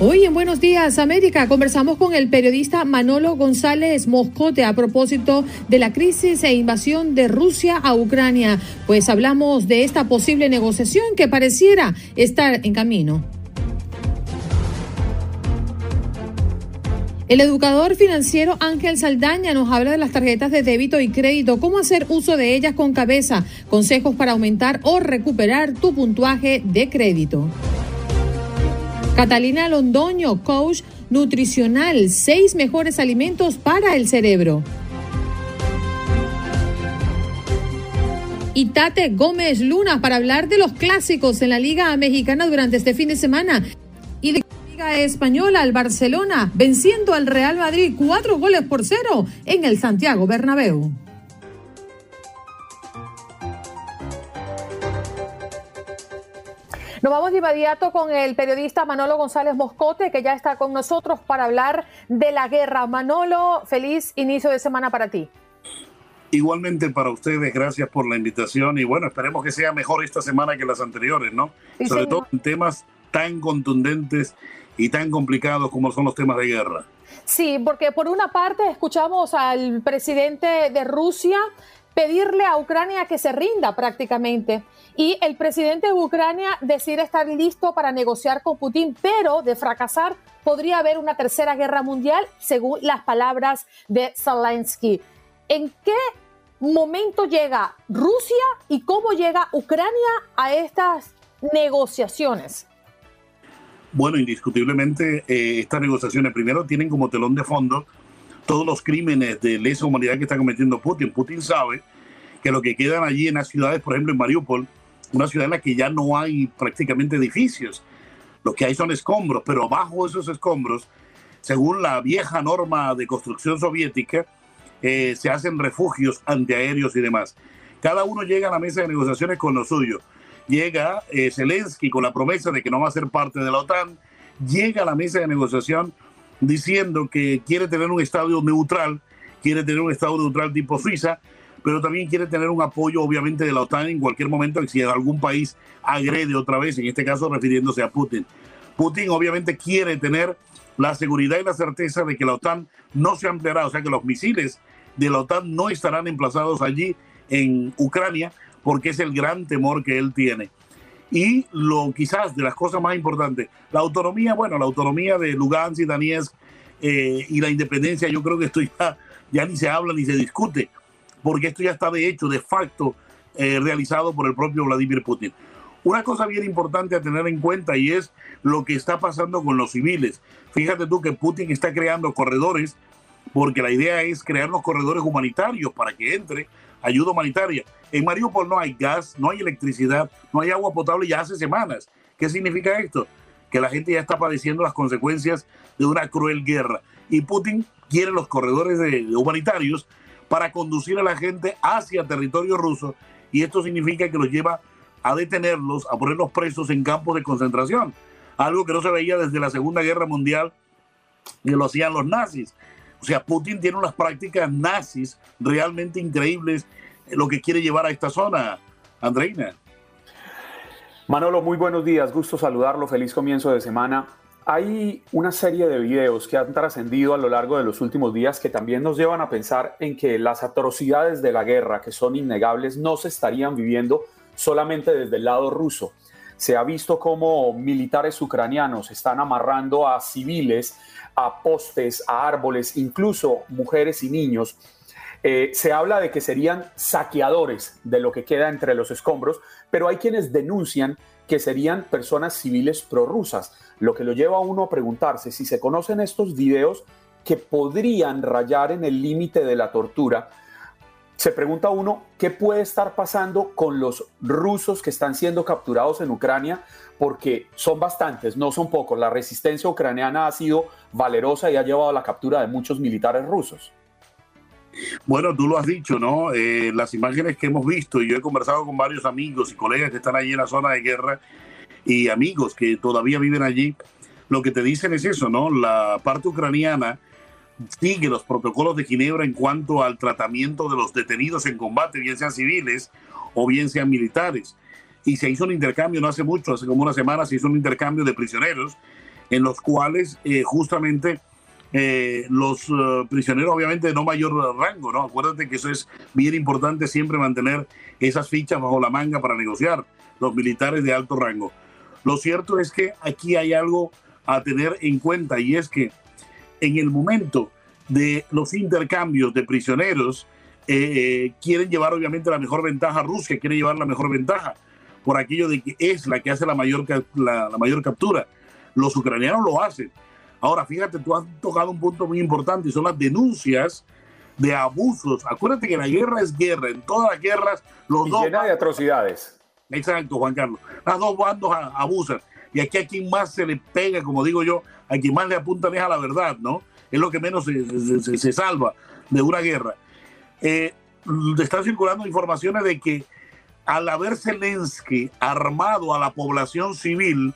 Hoy en Buenos Días América conversamos con el periodista Manolo González Moscote a propósito de la crisis e invasión de Rusia a Ucrania, pues hablamos de esta posible negociación que pareciera estar en camino. El educador financiero Ángel Saldaña nos habla de las tarjetas de débito y crédito, cómo hacer uso de ellas con cabeza, consejos para aumentar o recuperar tu puntuaje de crédito. Catalina Londoño, coach nutricional, seis mejores alimentos para el cerebro. Y Tate Gómez Luna para hablar de los clásicos en la Liga Mexicana durante este fin de semana y de la Liga Española al Barcelona, venciendo al Real Madrid cuatro goles por cero en el Santiago Bernabéu. Nos vamos de inmediato con el periodista Manolo González Moscote, que ya está con nosotros para hablar de la guerra. Manolo, feliz inicio de semana para ti. Igualmente para ustedes, gracias por la invitación y bueno, esperemos que sea mejor esta semana que las anteriores, ¿no? Sobre todo en temas tan contundentes y tan complicados como son los temas de guerra. Sí, porque por una parte escuchamos al presidente de Rusia pedirle a Ucrania que se rinda prácticamente. Y el presidente de Ucrania decide estar listo para negociar con Putin, pero de fracasar podría haber una tercera guerra mundial, según las palabras de Zelensky. ¿En qué momento llega Rusia y cómo llega Ucrania a estas negociaciones? Bueno, indiscutiblemente eh, estas negociaciones primero tienen como telón de fondo todos los crímenes de lesa humanidad que está cometiendo Putin. Putin sabe que lo que quedan allí en las ciudades, por ejemplo en Mariupol, una ciudad en la que ya no hay prácticamente edificios, lo que hay son escombros, pero bajo esos escombros, según la vieja norma de construcción soviética, eh, se hacen refugios antiaéreos y demás. Cada uno llega a la mesa de negociaciones con lo suyo. Llega eh, Zelensky con la promesa de que no va a ser parte de la OTAN, llega a la mesa de negociación diciendo que quiere tener un Estado neutral, quiere tener un Estado neutral tipo Suiza, pero también quiere tener un apoyo obviamente de la OTAN en cualquier momento si algún país agrede otra vez, en este caso refiriéndose a Putin. Putin obviamente quiere tener la seguridad y la certeza de que la OTAN no se ampliará, o sea que los misiles de la OTAN no estarán emplazados allí en Ucrania, porque es el gran temor que él tiene. Y lo quizás de las cosas más importantes, la autonomía, bueno, la autonomía de Lugansk y Donetsk eh, y la independencia, yo creo que esto ya, ya ni se habla ni se discute, porque esto ya está de hecho, de facto, eh, realizado por el propio Vladimir Putin. Una cosa bien importante a tener en cuenta y es lo que está pasando con los civiles. Fíjate tú que Putin está creando corredores porque la idea es crear los corredores humanitarios para que entre ayuda humanitaria. En Mariupol no hay gas, no hay electricidad, no hay agua potable ya hace semanas. ¿Qué significa esto? Que la gente ya está padeciendo las consecuencias de una cruel guerra. Y Putin quiere los corredores humanitarios para conducir a la gente hacia territorio ruso. Y esto significa que los lleva a detenerlos, a ponerlos presos en campos de concentración. Algo que no se veía desde la Segunda Guerra Mundial, que lo hacían los nazis. O sea, Putin tiene unas prácticas nazis realmente increíbles lo que quiere llevar a esta zona, Andreina. Manolo, muy buenos días, gusto saludarlo, feliz comienzo de semana. Hay una serie de videos que han trascendido a lo largo de los últimos días que también nos llevan a pensar en que las atrocidades de la guerra, que son innegables, no se estarían viviendo solamente desde el lado ruso. Se ha visto cómo militares ucranianos están amarrando a civiles a postes, a árboles, incluso mujeres y niños Eh, se habla de que serían saqueadores de lo que queda entre los escombros, pero hay quienes denuncian que serían personas civiles prorrusas, lo que lo lleva a uno a preguntarse si se conocen estos videos que podrían rayar en el límite de la tortura. Se pregunta uno, ¿qué puede estar pasando con los rusos que están siendo capturados en Ucrania? Porque son bastantes, no son pocos. La resistencia ucraniana ha sido valerosa y ha llevado a la captura de muchos militares rusos. Bueno, tú lo has dicho, ¿no? Eh, las imágenes que hemos visto, y yo he conversado con varios amigos y colegas que están allí en la zona de guerra y amigos que todavía viven allí, lo que te dicen es eso, ¿no? La parte ucraniana sigue los protocolos de Ginebra en cuanto al tratamiento de los detenidos en combate, bien sean civiles o bien sean militares. Y se hizo un intercambio no hace mucho, hace como una semana se hizo un intercambio de prisioneros en los cuales eh, justamente eh, los eh, prisioneros obviamente no mayor rango, ¿no? Acuérdate que eso es bien importante siempre mantener esas fichas bajo la manga para negociar, los militares de alto rango. Lo cierto es que aquí hay algo a tener en cuenta y es que en el momento de los intercambios de prisioneros, eh, quieren llevar obviamente la mejor ventaja, Rusia quiere llevar la mejor ventaja por aquello de que es la que hace la mayor, la mayor captura. Los ucranianos lo hacen Ahora, fíjate, tú has tocado un punto muy importante y son las denuncias de abusos. Acuérdate que la guerra es guerra. En todas las guerras, los dos. Llena de atrocidades. Exacto, Juan Carlos. Las dos bandos abusan. Y aquí a quien más se le pega, como digo yo, a quien más le apuntan es a la verdad, ¿no? Es lo que menos se, salva de una guerra. Eh, están circulando informaciones de que al haber Zelensky armado a la población civil,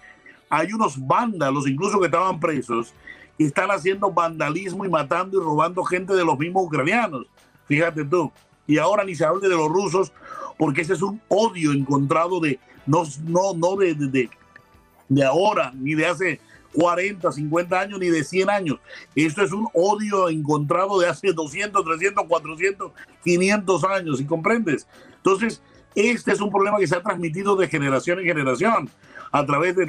hay unos vándalos, incluso que estaban presos, que están haciendo vandalismo y matando y robando gente de los mismos ucranianos. Fíjate tú. Y ahora ni se hable de los rusos, porque ese es un odio encontrado de, no, no, no de, de, de ahora, ni de hace 40, 50 años, ni de 100 años. Esto es un odio encontrado de hace 200, 300, 400, 500 años, ¿y comprendes? Entonces, este es un problema que se ha transmitido de generación en generación a través de,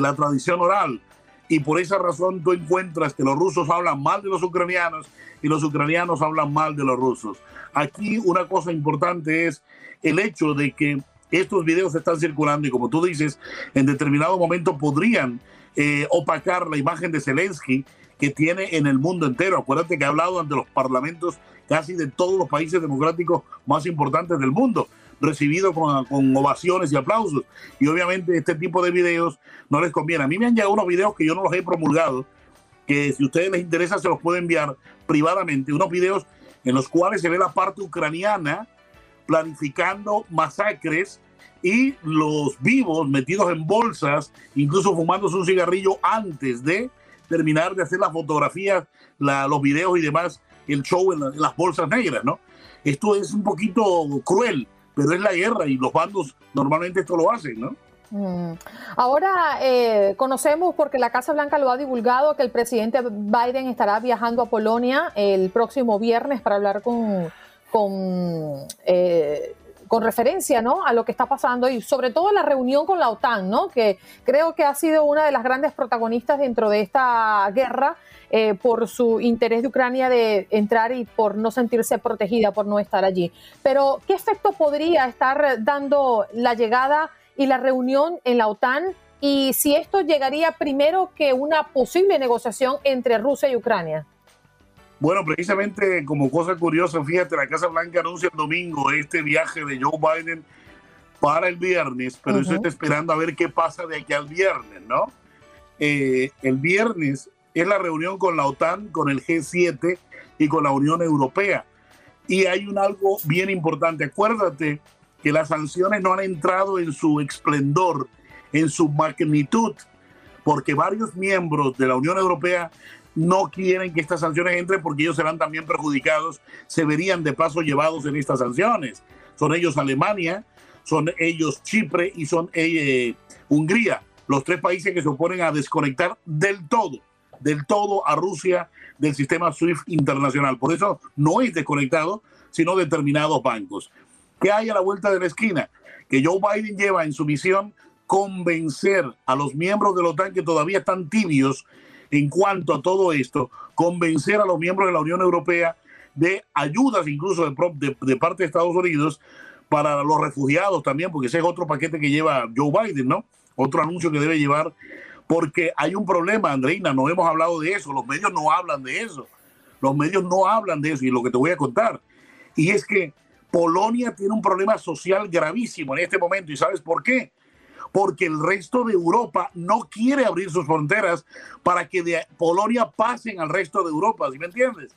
la tradición oral. Y por esa razón tú encuentras que los rusos hablan mal de los ucranianos y los ucranianos hablan mal de los rusos. Aquí una cosa importante es el hecho de que estos videos están circulando y como tú dices, en determinado momento podrían eh, opacar la imagen de Zelensky que tiene en el mundo entero. Acuérdate que ha hablado ante los parlamentos casi de todos los países democráticos más importantes del mundo recibido con, con, ovaciones y aplausos. Y obviamente este tipo de videos no les conviene. A mí me han llegado unos videos que yo no los he promulgado, que si a ustedes les interesa se los puedo enviar privadamente, unos videos en los cuales se ve la parte ucraniana planificando masacres y los vivos metidos en bolsas, incluso fumándose un cigarrillo antes de terminar de hacer las fotografías, los videos y demás, el show en, las bolsas negras, ¿no? Esto es un poquito cruel pero es la guerra y los bandos normalmente esto lo hacen, ¿no? Mm. Ahora eh, conocemos, porque la Casa Blanca lo ha divulgado, que el presidente Biden estará viajando a Polonia el próximo viernes para hablar con, con, eh, con referencia ¿no? a lo que está pasando y sobre todo la reunión con la OTAN, ¿no? que creo que ha sido una de las grandes protagonistas dentro de esta guerra eh, por su interés de Ucrania de entrar y por no sentirse protegida, por no estar allí. Pero, ¿qué efecto podría estar dando la llegada y la reunión en la OTAN? Y si esto llegaría primero que una posible negociación entre Rusia y Ucrania. Bueno, precisamente como cosa curiosa, fíjate, la Casa Blanca anuncia el domingo este viaje de Joe Biden para el viernes, pero eso está esperando a ver qué pasa de aquí al viernes, ¿no? Eh, el viernes es la reunión con la OTAN, con el G7 y con la Unión Europea. Y hay un algo bien importante. Acuérdate que las sanciones no han entrado en su esplendor, en su magnitud, porque varios miembros de la Unión Europea no quieren que estas sanciones entren porque ellos serán también perjudicados, se verían de paso llevados en estas sanciones. Son ellos Alemania, son ellos Chipre y son eh, Hungría, los tres países que se oponen a desconectar del todo del todo a Rusia del sistema SWIFT internacional. Por eso no es desconectado, sino determinados bancos. ¿Qué hay a la vuelta de la esquina? Que Joe Biden lleva en su misión convencer a los miembros de la OTAN que todavía están tibios en cuanto a todo esto, convencer a los miembros de la Unión Europea de ayudas incluso de, de, parte de Estados Unidos para los refugiados también, porque ese es otro paquete que lleva Joe Biden, ¿no? Otro anuncio que debe llevar, porque hay un problema, Andreina, no hemos hablado de eso, los medios no hablan de eso, los medios no hablan de eso, y lo que te voy a contar, y es que Polonia tiene un problema social gravísimo en este momento, ¿y sabes por qué? Porque el resto de Europa no quiere abrir sus fronteras para que de Polonia pasen al resto de Europa, ¿sí me entiendes?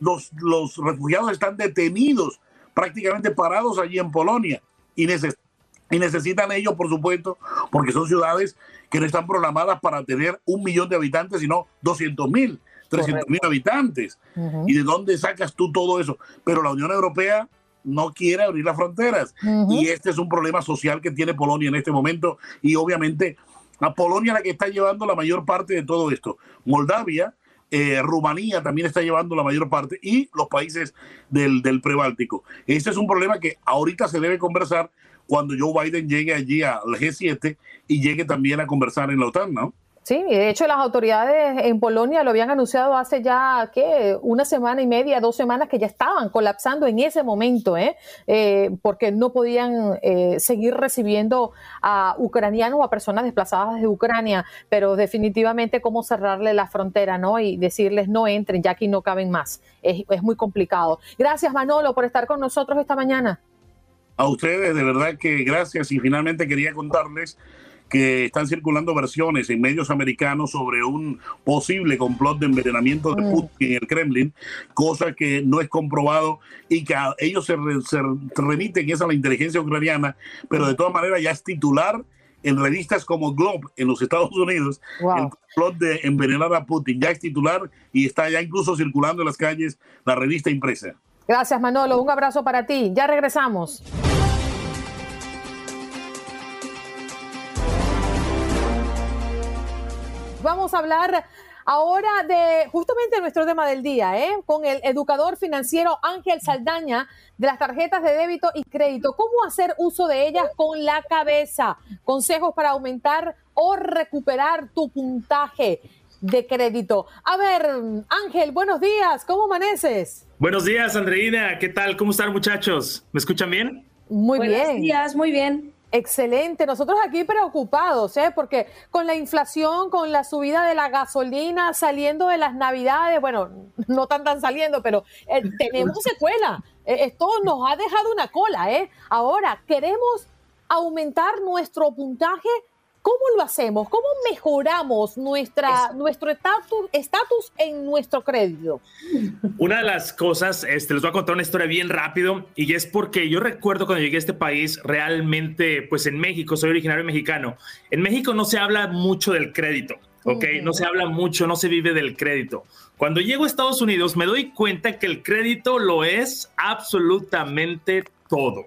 los, los refugiados están detenidos, prácticamente parados allí en Polonia y, y necesitan ellos, por supuesto, porque son ciudades que no están programadas para tener un millón de habitantes, sino 200 mil. 300 mil habitantes. ¿Y de dónde sacas tú todo eso? Pero la Unión Europea no quiere abrir las fronteras. Y este es un problema social que tiene Polonia en este momento. Y obviamente a Polonia la que está llevando la mayor parte de todo esto. Moldavia, eh, Rumanía también está llevando la mayor parte y los países del, del prebáltico. Este es un problema que ahorita se debe conversar cuando Joe Biden llegue allí al G7 y llegue también a conversar en la OTAN, ¿no? Sí, de hecho las autoridades en Polonia lo habían anunciado hace ya, ¿qué? Una semana y media, dos semanas que ya estaban colapsando en ese momento, ¿eh? eh porque no podían eh, seguir recibiendo a ucranianos o a personas desplazadas de Ucrania, pero definitivamente cómo cerrarle la frontera, ¿no? Y decirles no entren, ya aquí no caben más. Es, es muy complicado. Gracias Manolo por estar con nosotros esta mañana. A ustedes, de verdad que gracias y finalmente quería contarles que están circulando versiones en medios americanos sobre un posible complot de envenenamiento de mm. Putin en el Kremlin, cosa que no es comprobado y que ellos se, remiten es a la inteligencia ucraniana, pero de todas maneras ya es titular en revistas como Globe en los Estados Unidos, el complot de envenenar a Putin ya es titular y está ya incluso circulando en las calles la revista impresa. Gracias Manolo, un abrazo para ti. Ya regresamos. Vamos a hablar ahora de justamente nuestro tema del día, ¿eh? con el educador financiero Ángel Saldaña de las tarjetas de débito y crédito. ¿Cómo hacer uso de ellas con la cabeza? Consejos para aumentar o recuperar tu puntaje de crédito. A ver, Ángel, buenos días, ¿cómo amaneces? Buenos días, Andreina, ¿qué tal? ¿Cómo están muchachos? ¿Me escuchan bien? Muy bien. Buenos días, muy bien. Excelente. Nosotros aquí preocupados, ¿eh? porque con la inflación, con la subida de la gasolina, saliendo de las navidades, bueno, no tan tan saliendo, pero eh, tenemos secuela. Eh, esto nos ha dejado una cola, ¿eh? Ahora, queremos aumentar nuestro puntaje ¿Cómo lo hacemos? ¿Cómo mejoramos nuestra, nuestro estatus en nuestro crédito? Una de las cosas, este, les voy a contar una historia bien rápido y es porque yo recuerdo cuando llegué a este país, realmente, pues en México, soy originario mexicano, en México no se habla mucho del crédito, ¿ok? No se habla mucho, no se vive del crédito. Cuando llego a Estados Unidos me doy cuenta que el crédito lo es absolutamente todo.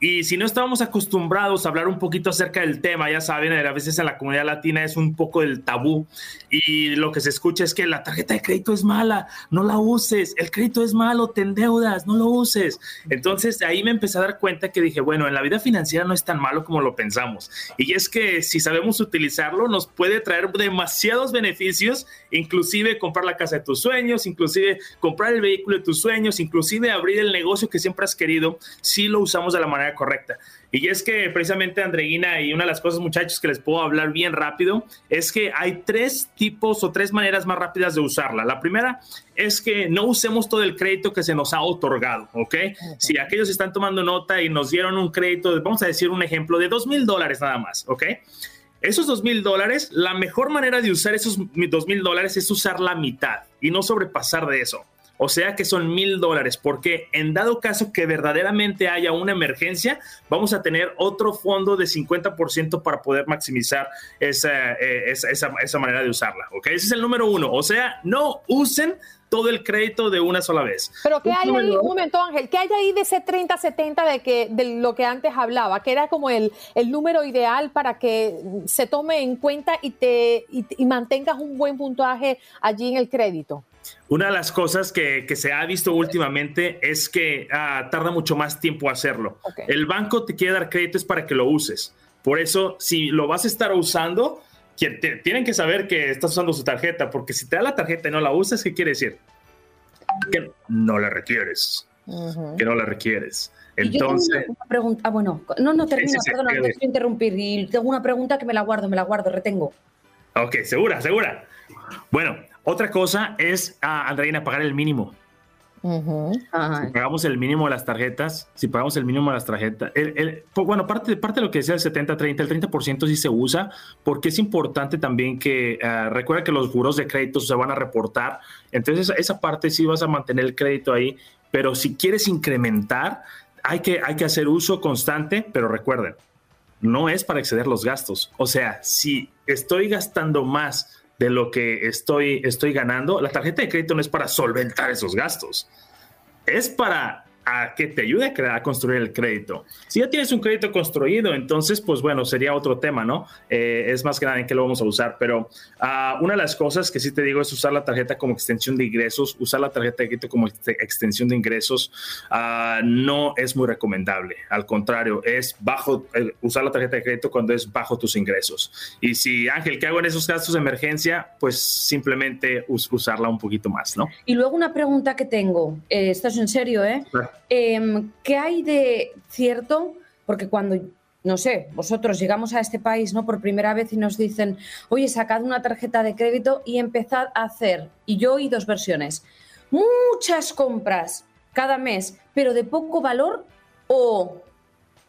Y si no estábamos acostumbrados a hablar un poquito acerca del tema, ya saben, a veces en la comunidad latina es un poco el tabú y lo que se escucha es que la tarjeta de crédito es mala, no la uses, el crédito es malo, te endeudas, no lo uses. Entonces ahí me empecé a dar cuenta que dije, bueno, en la vida financiera no es tan malo como lo pensamos. Y es que si sabemos utilizarlo, nos puede traer demasiados beneficios, inclusive comprar la casa de tus sueños, inclusive comprar el vehículo de tus sueños, inclusive abrir el negocio que siempre has querido, si lo usamos de la manera correcta. Y es que precisamente Andreina y una de las cosas muchachos que les puedo hablar bien rápido es que hay tres tipos o tres maneras más rápidas de usarla. La primera es que no usemos todo el crédito que se nos ha otorgado, ¿ok? Si aquellos están tomando nota y nos dieron un crédito, vamos a decir un ejemplo de dos mil dólares nada más, ¿ok? Esos dos mil dólares, la mejor manera de usar esos dos mil dólares es usar la mitad y no sobrepasar de eso. O sea que son mil dólares, porque en dado caso que verdaderamente haya una emergencia, vamos a tener otro fondo de 50% para poder maximizar eh, esa, esa, manera de usarla. ¿ok? Ese es el número uno. O sea, no usen todo el crédito de una sola vez. Pero ¿qué hay ahí? Un momento, Ángel, ¿qué hay ahí de ese 30-70 de, que, de lo que antes hablaba? Que era como el, el número ideal para que se tome en cuenta y, te, y mantengas un buen puntaje allí en el crédito. Una de las cosas que, se ha visto últimamente es que ah, tarda mucho más tiempo hacerlo. El banco te quiere dar créditos para que lo uses. Por eso, si lo vas a estar usando, tienen que saber que estás usando su tarjeta, porque si te da la tarjeta y no la usas, ¿qué quiere decir? que no la requieres. Que no la requieres. Entonces. una pregunta. Ah, bueno, no, no termino, perdón, no te quiero interrumpir. Y tengo una pregunta que me la guardo, me la guardo, retengo. Ok, segura, segura. Bueno, otra cosa es, ah, Andreina, pagar el mínimo. Si pagamos el mínimo de las tarjetas, si pagamos el mínimo de las tarjetas, el, pues, bueno, parte, parte de lo que decía el 70-30, el 30% sí se usa, porque es importante también que, uh, recuerda que los buros de crédito se van a reportar, entonces esa parte sí vas a mantener el crédito ahí, pero si quieres incrementar, hay que, hay que hacer uso constante, pero recuerden, no es para exceder los gastos. O sea, si estoy gastando más de lo que estoy, estoy ganando, la tarjeta de crédito no es para solventar esos gastos, es para a que te ayude a, crear, a construir el crédito. Si ya tienes un crédito construido, entonces, pues bueno, sería otro tema, ¿no? Eh, es más grande en qué lo vamos a usar, pero uh, una de las cosas que sí te digo es usar la tarjeta como extensión de ingresos, usar la tarjeta de crédito como extensión de ingresos uh, no es muy recomendable. Al contrario, es bajo, eh, usar la tarjeta de crédito cuando es bajo tus ingresos. Y si, Ángel, ¿qué hago en esos gastos de emergencia? Pues simplemente usarla un poquito más, ¿no? Y luego una pregunta que tengo, eh, estás en serio, ¿eh? Em, ¿Qué hay de cierto? Porque cuando, no sé, vosotros llegamos a este país ¿no? por primera vez y nos dicen, oye, sacad una tarjeta de crédito y empezad a hacer, y yo oí dos versiones, muchas compras cada mes, pero de poco valor, o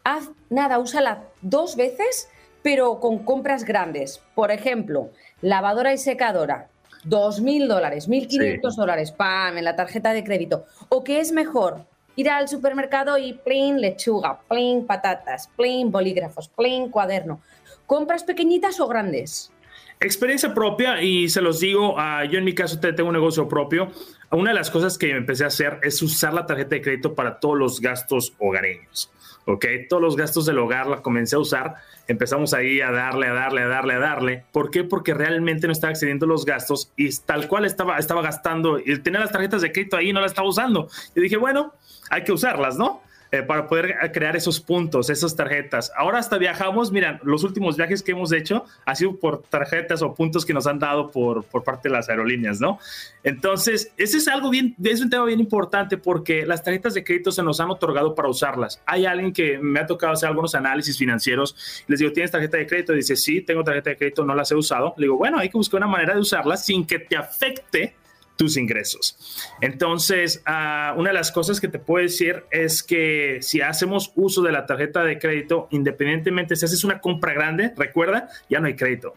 haz nada, úsala dos veces, pero con compras grandes. Por ejemplo, lavadora y secadora, 2.000 dólares, 1.500 dólares, ¡pam!, en la tarjeta de crédito. ¿O qué es mejor? Ir al supermercado y plain lechuga, plain patatas, plain bolígrafos, plain cuaderno. ¿Compras pequeñitas o grandes? Experiencia propia y se los digo, uh, yo en mi caso tengo un negocio propio. Una de las cosas que empecé a hacer es usar la tarjeta de crédito para todos los gastos hogareños. ¿ok? Todos los gastos del hogar la comencé a usar. Empezamos ahí a darle, a darle, a darle, a darle. ¿Por qué? Porque realmente no estaba excediendo los gastos y tal cual estaba, estaba gastando. Y tenía las tarjetas de crédito ahí no las estaba usando. Y dije, bueno, hay que usarlas, ¿no? Eh, para poder crear esos puntos, esas tarjetas. Ahora hasta viajamos, miren, los últimos viajes que hemos hecho ha sido por tarjetas o puntos que nos han dado por, por parte de las aerolíneas, ¿no? Entonces, ese es algo bien, es un tema bien importante porque las tarjetas de crédito se nos han otorgado para usarlas. Hay alguien que me ha tocado hacer algunos análisis financieros, les digo, ¿tienes tarjeta de crédito? Dice, sí, tengo tarjeta de crédito, no las he usado. Le digo, bueno, hay que buscar una manera de usarlas sin que te afecte tus ingresos. Entonces, uh, una de las cosas que te puedo decir es que si hacemos uso de la tarjeta de crédito, independientemente si haces una compra grande, recuerda, ya no hay crédito.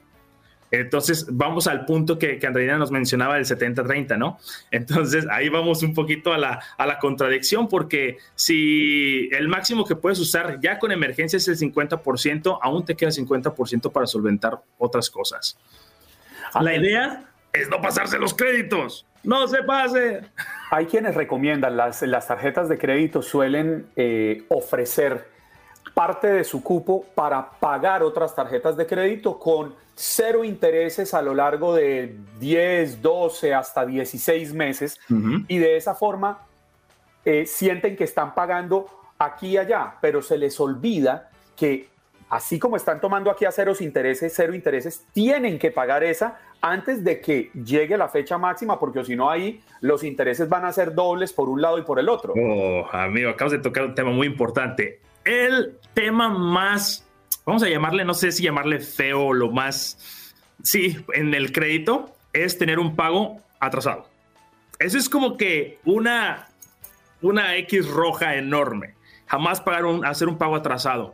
Entonces, vamos al punto que, que Andreina nos mencionaba del 70-30, ¿no? Entonces, ahí vamos un poquito a la, a la contradicción, porque si el máximo que puedes usar ya con emergencia es el 50%, aún te queda 50% para solventar otras cosas. La idea es no pasarse los créditos. No se pase. Hay quienes recomiendan, las, las tarjetas de crédito suelen eh, ofrecer parte de su cupo para pagar otras tarjetas de crédito con cero intereses a lo largo de 10, 12, hasta 16 meses. Y de esa forma eh, sienten que están pagando aquí y allá, pero se les olvida que así como están tomando aquí a ceros intereses, cero intereses, tienen que pagar esa antes de que llegue la fecha máxima, porque si no ahí los intereses van a ser dobles por un lado y por el otro. Oh, amigo, acabas de tocar un tema muy importante. El tema más, vamos a llamarle, no sé si llamarle feo o lo más, sí, en el crédito, es tener un pago atrasado. Eso es como que una, una X roja enorme. Jamás pagar un, hacer un pago atrasado.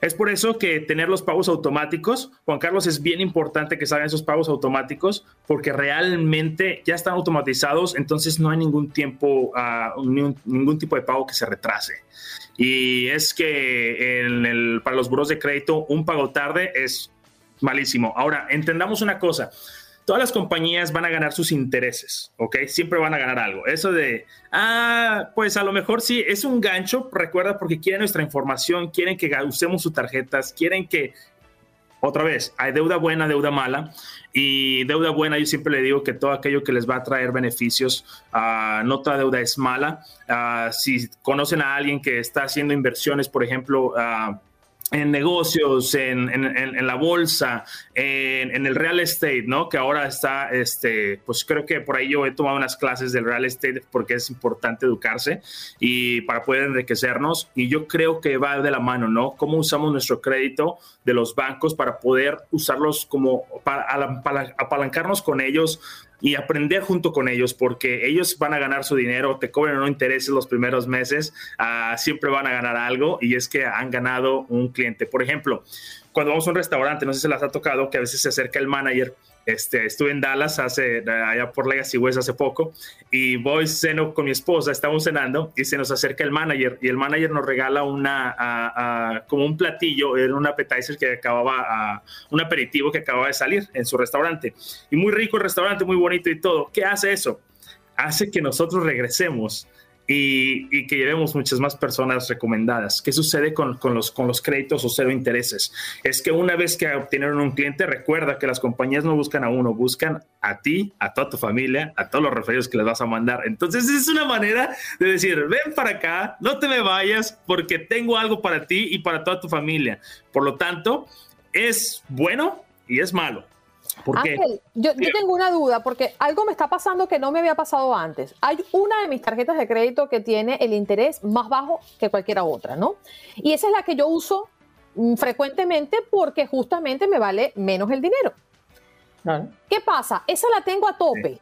Es por eso que tener los pagos automáticos, Juan Carlos, es bien importante que salgan esos pagos automáticos porque realmente ya están automatizados, entonces no hay ningún tiempo, uh, ningún, tipo de pago que se retrase. Y es que para los buros de crédito un pago tarde es malísimo. Ahora, entendamos una cosa todas las compañías van a ganar sus intereses, ¿ok? Siempre van a ganar algo. Eso de, ah, pues a lo mejor sí, es un gancho, recuerda, porque quieren nuestra información, quieren que usemos sus tarjetas, quieren que, otra vez, hay deuda buena, deuda mala, y deuda buena, yo siempre le digo que todo aquello que les va a traer beneficios, uh, no toda deuda es mala. Uh, si conocen a alguien que está haciendo inversiones, por ejemplo, uh, en negocios, en, en, la bolsa, en, el real estate, ¿no? Que ahora está, este, pues creo que por ahí yo he tomado unas clases del real estate porque es importante educarse y para poder enriquecernos. Y yo creo que va de la mano, ¿no? Cómo usamos nuestro crédito de los bancos para poder usarlos como para apalancarnos con ellos y aprender junto con ellos porque ellos van a ganar su dinero, te cobran no intereses los primeros meses, uh, siempre van a ganar algo y es que han ganado un cliente. Por ejemplo, cuando vamos a un restaurante, no sé si las ha tocado que a veces se acerca el manager este, estuve en Dallas hace, allá por Legacy West hace poco y voy ceno con mi esposa, estamos cenando y se nos acerca el manager y el manager nos regala una, como un platillo, era un appetizer que acababa, un aperitivo que acababa de salir en su restaurante. Y muy rico el restaurante, muy bonito y todo. ¿Qué hace eso? Hace que nosotros regresemos y, que llevemos muchas más personas recomendadas. ¿Qué sucede con, los, con los créditos o cero intereses? Es que una vez que obtienen un cliente, recuerda que las compañías no buscan a uno, buscan a ti, a toda tu familia, a todos los referidos que les vas a mandar. Entonces es una manera de decir, ven para acá, no te me vayas porque tengo algo para ti y para toda tu familia. Por lo tanto, es bueno y es malo. Ángel, yo, tengo una duda porque algo me está pasando que no me había pasado antes. Hay una de mis tarjetas de crédito que tiene el interés más bajo que cualquiera otra, ¿no? Y esa es la que yo uso mm, frecuentemente porque justamente me vale menos el dinero. ¿Qué pasa? Esa la tengo a tope.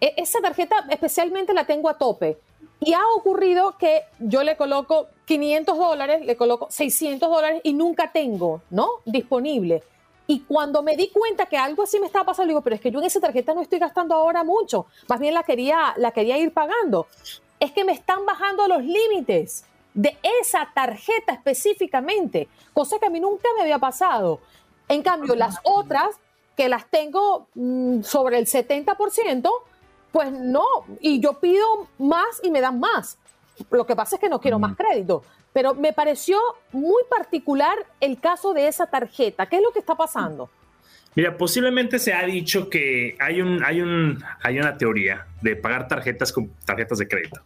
E, esa tarjeta especialmente la tengo a tope. Y ha ocurrido que yo le coloco 500 dólares, le coloco 600 dólares y nunca tengo, ¿no? Disponible. Y cuando me di cuenta que algo así me estaba pasando, digo, pero es que yo en esa tarjeta no estoy gastando ahora mucho, más bien la quería, la quería ir pagando. Es que me están bajando los límites de esa tarjeta específicamente, cosa que a mí nunca me había pasado. En cambio, las otras, que las tengo mm, sobre el 70%, pues no, y yo pido más y me dan más. Lo que pasa es que no quiero más crédito. Pero me pareció muy particular el caso de esa tarjeta. ¿Qué es lo que está pasando? Mira, posiblemente se ha dicho que hay, un, hay, un, hay una teoría de pagar tarjetas con tarjetas de crédito.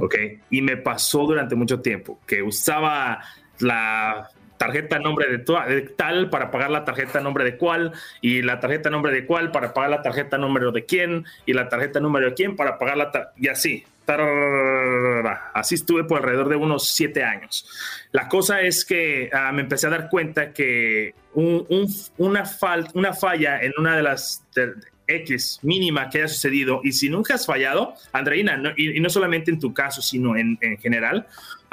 ¿Ok? Y me pasó durante mucho tiempo que usaba la tarjeta nombre de, de, tal para pagar la tarjeta nombre de cuál y la tarjeta nombre de cuál para pagar la tarjeta número de quién y la tarjeta número de quién para pagar la y así. Así estuve por alrededor de unos siete años. La cosa es que ah, me empecé a dar cuenta que una, falla en una de las X mínima que haya sucedido, y si nunca has fallado, Andreina, y, no solamente en tu caso, sino en, general,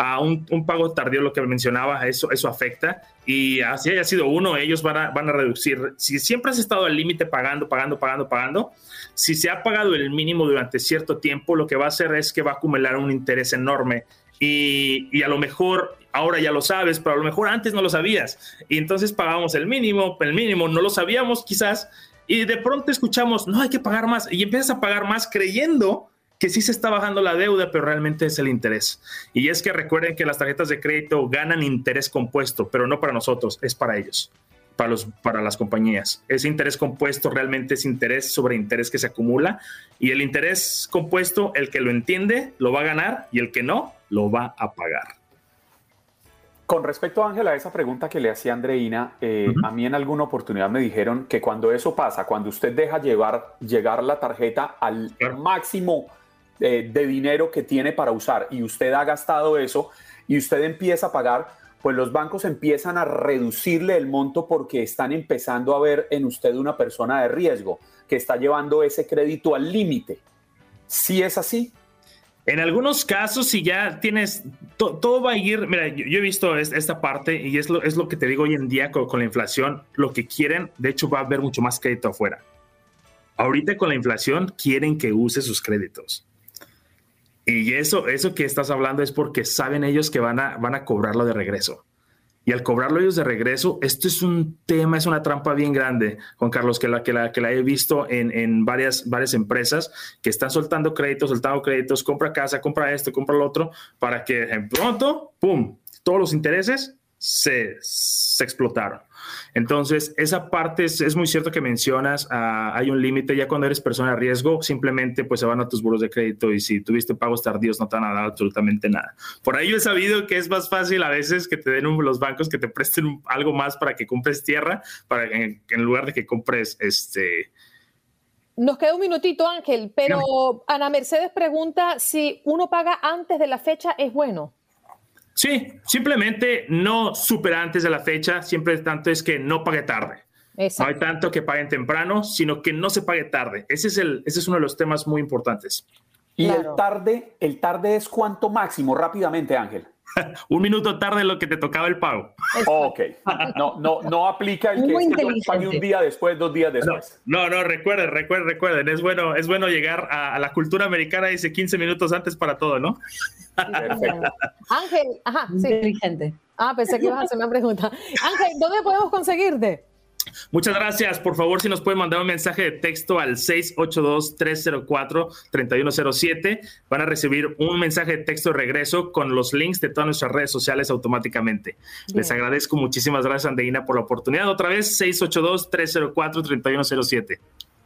a un, pago tardío, lo que mencionaba, eso, eso afecta. Y así haya sido uno, ellos van a, van a reducir. Si siempre has estado al límite pagando, pagando, pagando, pagando, si se ha pagado el mínimo durante cierto tiempo, lo que va a hacer es que va a acumular un interés enorme. Y, y, a lo mejor ahora ya lo sabes, pero a lo mejor antes no lo sabías. Y entonces pagábamos el mínimo, el mínimo no lo sabíamos quizás, y de pronto escuchamos, no hay que pagar más, y empiezas a pagar más creyendo que sí se está bajando la deuda, pero realmente es el interés. Y es que recuerden que las tarjetas de crédito ganan interés compuesto, pero no para nosotros, es para ellos, para, los, para las compañías. Ese interés compuesto realmente es interés sobre interés que se acumula y el interés compuesto, el que lo entiende, lo va a ganar y el que no, lo va a pagar. Con respecto, Ángela, a esa pregunta que le hacía Andreina, eh, a mí en alguna oportunidad me dijeron que cuando eso pasa, cuando usted deja llevar, llegar la tarjeta al máximo de dinero que tiene para usar y usted ha gastado eso y usted empieza a pagar, pues los bancos empiezan a reducirle el monto porque están empezando a ver en usted una persona de riesgo que está llevando ese crédito al límite. ¿Sí es así? En algunos casos, si ya tienes, todo va a ir, mira, yo, he visto esta parte y es lo, es lo que te digo hoy en día con, la inflación, lo que quieren, de hecho va a haber mucho más crédito afuera. Ahorita con la inflación quieren que use sus créditos. Y eso, eso que estás hablando es porque saben ellos que van a, van a cobrarlo de regreso. Y al cobrarlo ellos de regreso, esto es un tema, es una trampa bien grande, Juan Carlos, que la, que la, que la he visto en, en varias, varias empresas que están soltando créditos, soltando créditos, compra casa, compra esto, compra lo otro, para que en pronto, ¡pum!, todos los intereses se, explotaron. Entonces, esa parte es, muy cierto que mencionas, ah, hay un límite, ya cuando eres persona de riesgo, simplemente pues se van a tus buros de crédito y si tuviste pagos tardíos no te van a dar absolutamente nada. Por ahí yo he sabido que es más fácil a veces que te den los bancos que te presten algo más para que compres tierra, para en, en lugar de que compres este... Nos queda un minutito, Ángel, pero Ana Mercedes pregunta si uno paga antes de la fecha es bueno. Sí, simplemente no super antes de la fecha, siempre tanto es que no pague tarde. No hay tanto que paguen temprano, sino que no se pague tarde. Ese es, el, ese es uno de los temas muy importantes. Y el tarde, el tarde es cuánto máximo, rápidamente, Ángel. Un minuto tarde lo que te tocaba el pago. ok. No, no, no aplica el que, es pague un día después, dos días después. No, no, recuerden, recuerden, recuerden. Es bueno, es bueno llegar a, la cultura americana, dice 15 minutos antes para todo, ¿no? Perfecto. Ángel, ajá, sí. Inteligente. Ah, pensé que ibas a hacer una pregunta. Ángel, ¿dónde podemos conseguirte? Muchas gracias. Por favor, si nos pueden mandar un mensaje de texto al 682-304-3107, van a recibir un mensaje de texto de regreso con los links de todas nuestras redes sociales automáticamente. Les agradezco muchísimas gracias, Andeina, por la oportunidad. Otra vez, 682-304-3107.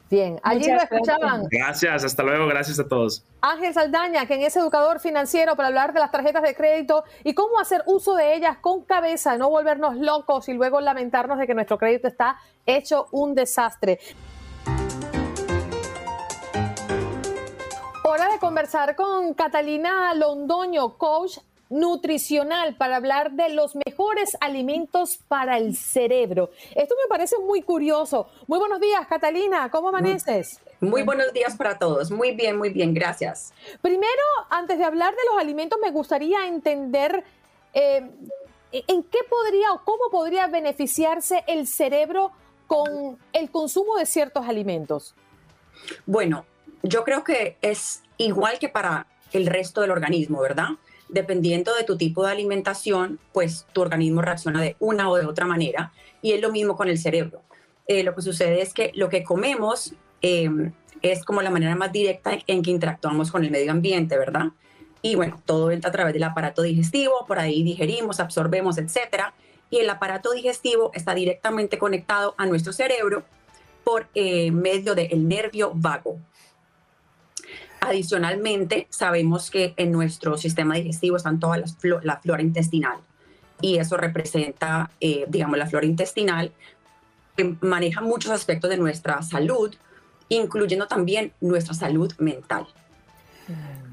Bien, allí lo escuchaban. Gracias, hasta luego, gracias a todos. Ángel Saldaña, quien es educador financiero para hablar de las tarjetas de crédito y cómo hacer uso de ellas con cabeza, no volvernos locos y luego lamentarnos de que nuestro crédito está hecho un desastre. Hora de conversar con Catalina Londoño, coach nutricional para hablar de los mejores alimentos para el cerebro. Esto me parece muy curioso. Muy buenos días, Catalina. ¿Cómo amaneces? Muy buenos días para todos. Muy bien, muy bien. Gracias. Primero, antes de hablar de los alimentos, me gustaría entender eh, en qué podría o cómo podría beneficiarse el cerebro con el consumo de ciertos alimentos. Bueno, yo creo que es igual que para el resto del organismo, ¿verdad? Dependiendo de tu tipo de alimentación, pues tu organismo reacciona de una o de otra manera. Y es lo mismo con el cerebro. Eh, lo que sucede es que lo que comemos em, es como la manera más directa en que interactuamos con el medio ambiente, ¿verdad? Y bueno, todo entra a través del aparato digestivo, por ahí digerimos, absorbemos, etcétera. Y el aparato digestivo está directamente conectado a nuestro cerebro por eh, medio del nervio vago. Adicionalmente, sabemos que en nuestro sistema digestivo están toda la flora intestinal y eso representa, eh, digamos, la flora intestinal que maneja muchos aspectos de nuestra salud, incluyendo también nuestra salud mental.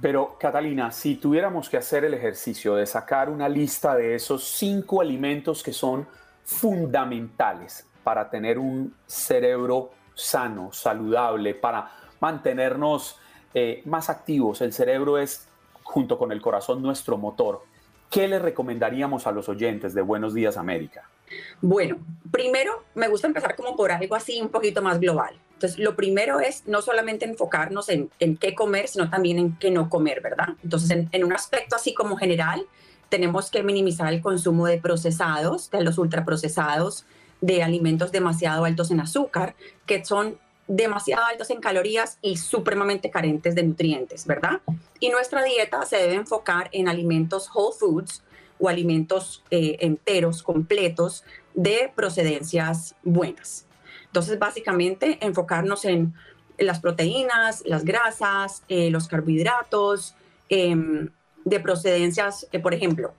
Pero Catalina, si tuviéramos que hacer el ejercicio de sacar una lista de esos cinco alimentos que son fundamentales para tener un cerebro sano, saludable, para mantenernos eh, más activos. El cerebro es, junto con el corazón, nuestro motor. ¿Qué le recomendaríamos a los oyentes de Buenos Días América? Bueno, primero me gusta empezar como por algo así un poquito más global. Entonces, lo primero es no solamente enfocarnos en, qué comer, sino también en qué no comer, ¿verdad? Entonces, en, en, un aspecto así como general, tenemos que minimizar el consumo de procesados, de los ultraprocesados, de alimentos demasiado altos en azúcar, que son demasiado altos en calorías y supremamente carentes de nutrientes, ¿verdad? Y nuestra dieta se debe enfocar en alimentos whole foods o alimentos eh, enteros, completos, de procedencias buenas. Entonces, básicamente, enfocarnos en las proteínas, las grasas, eh, los carbohidratos, em, de procedencias, eh, por ejemplo,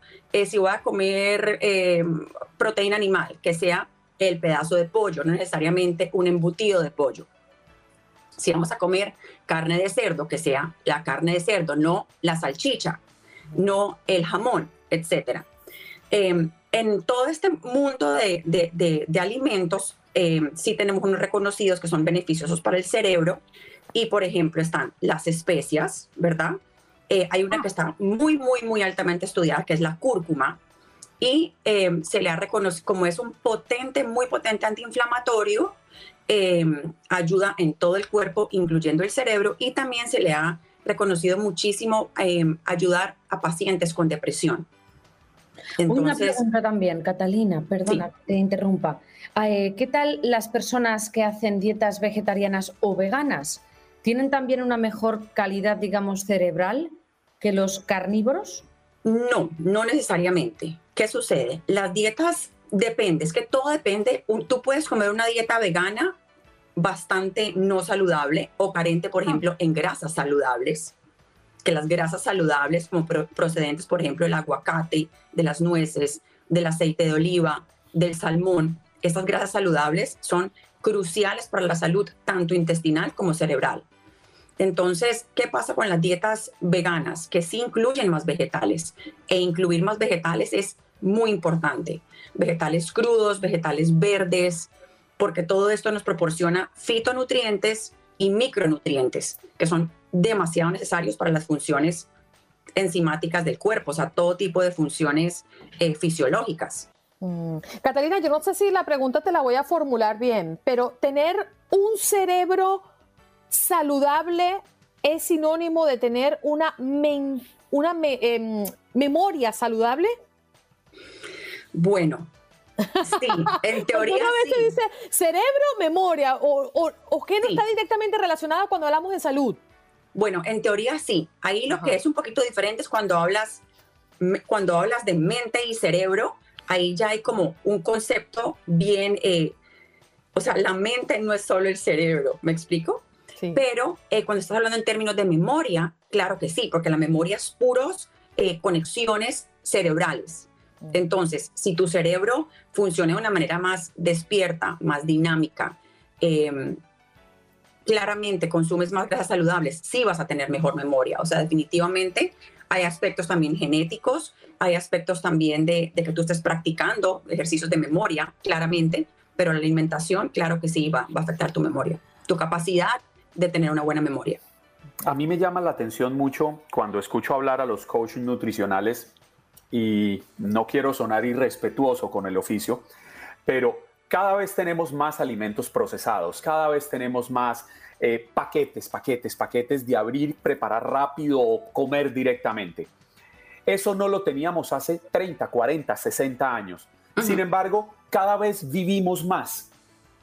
si voy a comer em, proteína animal, que sea el pedazo de pollo, no necesariamente un embutido de pollo si vamos a comer carne de cerdo, que sea la carne de cerdo, no la salchicha, no el jamón, etc. Em, en todo este mundo de, alimentos, eh, sí tenemos unos reconocidos que son beneficiosos para el cerebro y, por ejemplo, están las especias, ¿verdad? Eh, hay una que está muy, muy, muy altamente estudiada, que es la cúrcuma, y em, se le ha reconocido como es un potente, muy potente antiinflamatorio, Em, ayuda en todo el cuerpo, incluyendo el cerebro, y también se le ha reconocido muchísimo em, ayudar a pacientes con depresión. Una pregunta también, Catalina, perdona, te interrumpa. Eh, ¿Qué tal las personas que hacen dietas vegetarianas o veganas? ¿Tienen también una mejor calidad, digamos, cerebral que los carnívoros? No, no necesariamente. ¿Qué sucede? Las dietas depende, es que todo depende. Tú puedes comer una dieta vegana bastante no saludable o carente, por ejemplo, en grasas saludables, que las grasas saludables como procedentes, por ejemplo, del aguacate, de las nueces, del aceite de oliva, del salmón, estas grasas saludables son cruciales para la salud tanto intestinal como cerebral. Entonces, ¿qué pasa con las dietas veganas? Que sí incluyen más vegetales e incluir más vegetales es muy importante. Vegetales crudos, vegetales verdes, porque todo esto nos proporciona fitonutrientes y micronutrientes, que son demasiado necesarios para las funciones enzimáticas del cuerpo, o sea, todo tipo de funciones eh, fisiológicas. Mm. Catalina, yo no sé si la pregunta te la voy a formular bien, pero tener un cerebro saludable es sinónimo de tener una, una em, memoria saludable. Bueno, sí, en teoría. Una vez se dice cerebro, memoria, o, o, qué no está directamente relacionada cuando hablamos de salud. Bueno, en teoría sí. Ahí lo que es un poquito diferente es cuando hablas, cuando hablas de mente y cerebro, ahí ya hay como un concepto bien, eh, o sea, la mente no es solo el cerebro, ¿me explico? Pero eh, cuando estás hablando en términos de memoria, claro que sí, porque la memoria es puros eh, conexiones cerebrales. Entonces, si tu cerebro funciona de una manera más despierta, más dinámica, em, claramente consumes más grasas saludables, sí vas a tener mejor memoria. O sea, definitivamente hay aspectos también genéticos, hay aspectos también de, que tú estés practicando ejercicios de memoria, claramente, pero la alimentación, claro que sí, va a afectar tu memoria, tu capacidad de tener una buena memoria. A mí me llama la atención mucho cuando escucho hablar a los coaches nutricionales y no quiero sonar irrespetuoso con el oficio, pero cada vez tenemos más alimentos procesados, cada vez tenemos más eh, paquetes, paquetes, paquetes de abrir, preparar rápido o comer directamente. Eso no lo teníamos hace 30, 40, 60 años. Sin embargo, cada vez vivimos más.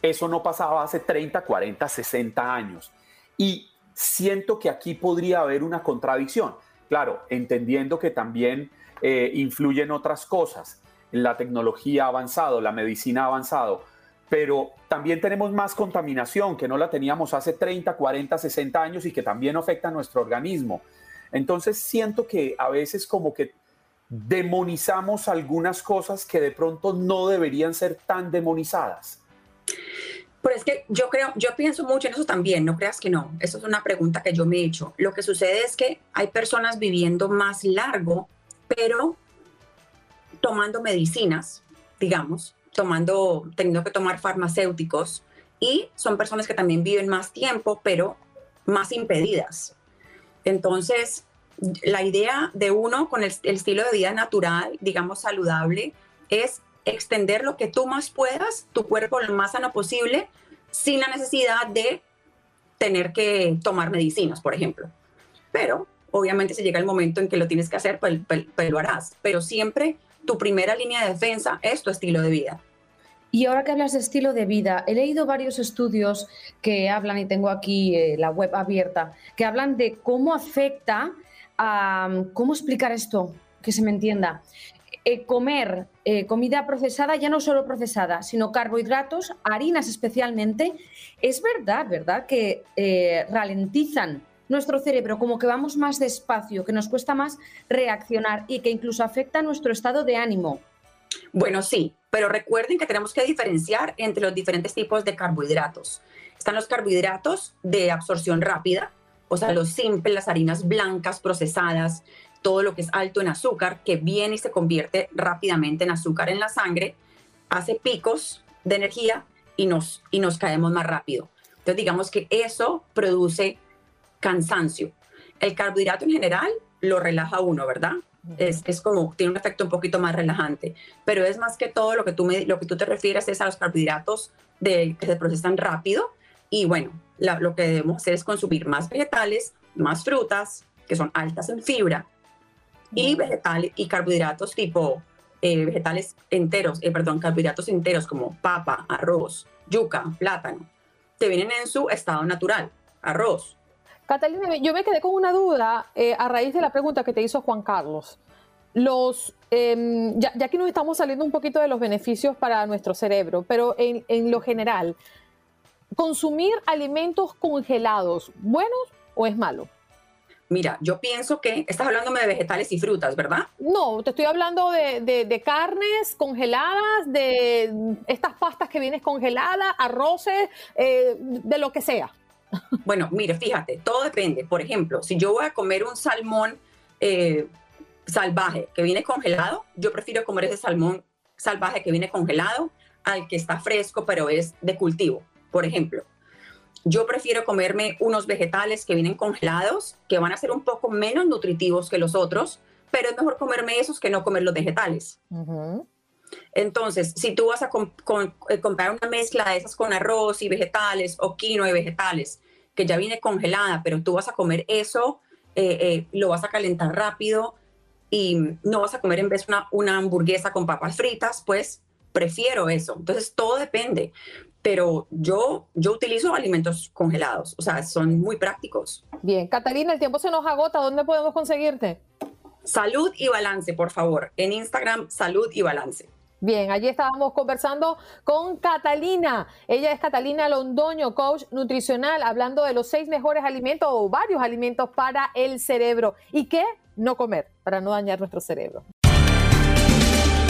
Eso no pasaba hace 30, 40, 60 años. Y siento que aquí podría haber una contradicción. Claro, entendiendo que también eh, influyen otras cosas. La tecnología ha avanzado, la medicina ha avanzado, pero también tenemos más contaminación que no la teníamos hace 30, 40, 60 años y que también afecta a nuestro organismo. Entonces siento que a veces como que demonizamos algunas cosas que de pronto no deberían ser tan demonizadas. Pero es que yo creo, yo pienso mucho en eso también, no creas que no. Eso es una pregunta que yo me he hecho. Lo que sucede es que hay personas viviendo más largo, pero tomando medicinas, digamos, tomando, teniendo que tomar farmacéuticos, y son personas que también viven más tiempo, pero más impedidas. Entonces, la idea de uno con el, el estilo de vida natural, digamos, saludable, es extender lo que tú más puedas, tu cuerpo lo más sano posible, sin la necesidad de tener que tomar medicinas, por ejemplo. Pero obviamente si llega el momento en que lo tienes que hacer, pues, pues, pues, lo harás. Pero siempre tu primera línea de defensa es tu estilo de vida. Y ahora que hablas de estilo de vida, he leído varios estudios que hablan, y tengo aquí eh, la web abierta, que hablan de cómo afecta a... ¿Cómo explicar esto? Que se me entienda. Eh, comer eh, comida procesada, ya no solo procesada, sino carbohidratos, harinas especialmente, es verdad, ¿verdad? Que eh, ralentizan nuestro cerebro, como que vamos más despacio, que nos cuesta más reaccionar y que incluso afecta nuestro estado de ánimo. Bueno, sí, pero recuerden que tenemos que diferenciar entre los diferentes tipos de carbohidratos. Están los carbohidratos de absorción rápida, o sea, los simples, las harinas blancas procesadas, todo lo que es alto en azúcar, que viene y se convierte rápidamente en azúcar en la sangre, hace picos de energía y nos, y nos caemos más rápido. Entonces, digamos que eso produce cansancio. El carbohidrato en general lo relaja uno, ¿verdad? Es, es, como, tiene un efecto un poquito más relajante, pero es más que todo lo que tú, me, lo que tú te refieres es a los carbohidratos de, que se procesan rápido y bueno, lo que debemos hacer es consumir más vegetales, más frutas, que son altas en fibra, y vegetales y carbohidratos tipo eh, vegetales enteros, eh, perdón, carbohidratos enteros como papa, arroz, yuca, plátano, que vienen en su estado natural, arroz. Catalina, yo me quedé con una duda eh, a raíz de la pregunta que te hizo Juan Carlos. los, em, ya, ya, que nos estamos saliendo un poquito de los beneficios para nuestro cerebro, pero en, en lo general, ¿consumir alimentos congelados, buenos o es malo? Mira, yo pienso que estás hablándome de vegetales y frutas, ¿verdad? No, te estoy hablando de, de, carnes congeladas, de estas pastas que vienes congeladas, arroces, eh, de lo que sea. Bueno, mire, fíjate, todo depende. Por ejemplo, si yo voy a comer un salmón eh, salvaje que viene congelado, yo prefiero comer ese salmón salvaje que viene congelado al que está fresco, pero es de cultivo. Por ejemplo, yo prefiero comerme unos vegetales que vienen congelados, que van a ser un poco menos nutritivos que los otros, pero es mejor comerme esos que no comer los vegetales. Entonces, si tú vas a eh, comprar una mezcla de esas con arroz y vegetales o quinoa y vegetales, que ya viene congelada, pero tú vas a comer eso, eh, eh, lo vas a calentar rápido y no vas a comer en vez una, una hamburguesa con papas fritas, pues prefiero eso. Entonces, todo depende pero yo, yo utilizo alimentos congelados, o sea, son muy prácticos. Bien, Catalina, el tiempo se nos agota, ¿dónde podemos conseguirte? Salud y balance, por favor, en Instagram, salud y balance. Bien, allí estábamos conversando con Catalina. Ella es Catalina Londoño, coach nutricional, hablando de los seis mejores alimentos o varios alimentos para el cerebro. ¿Y qué? No comer, para no dañar nuestro cerebro.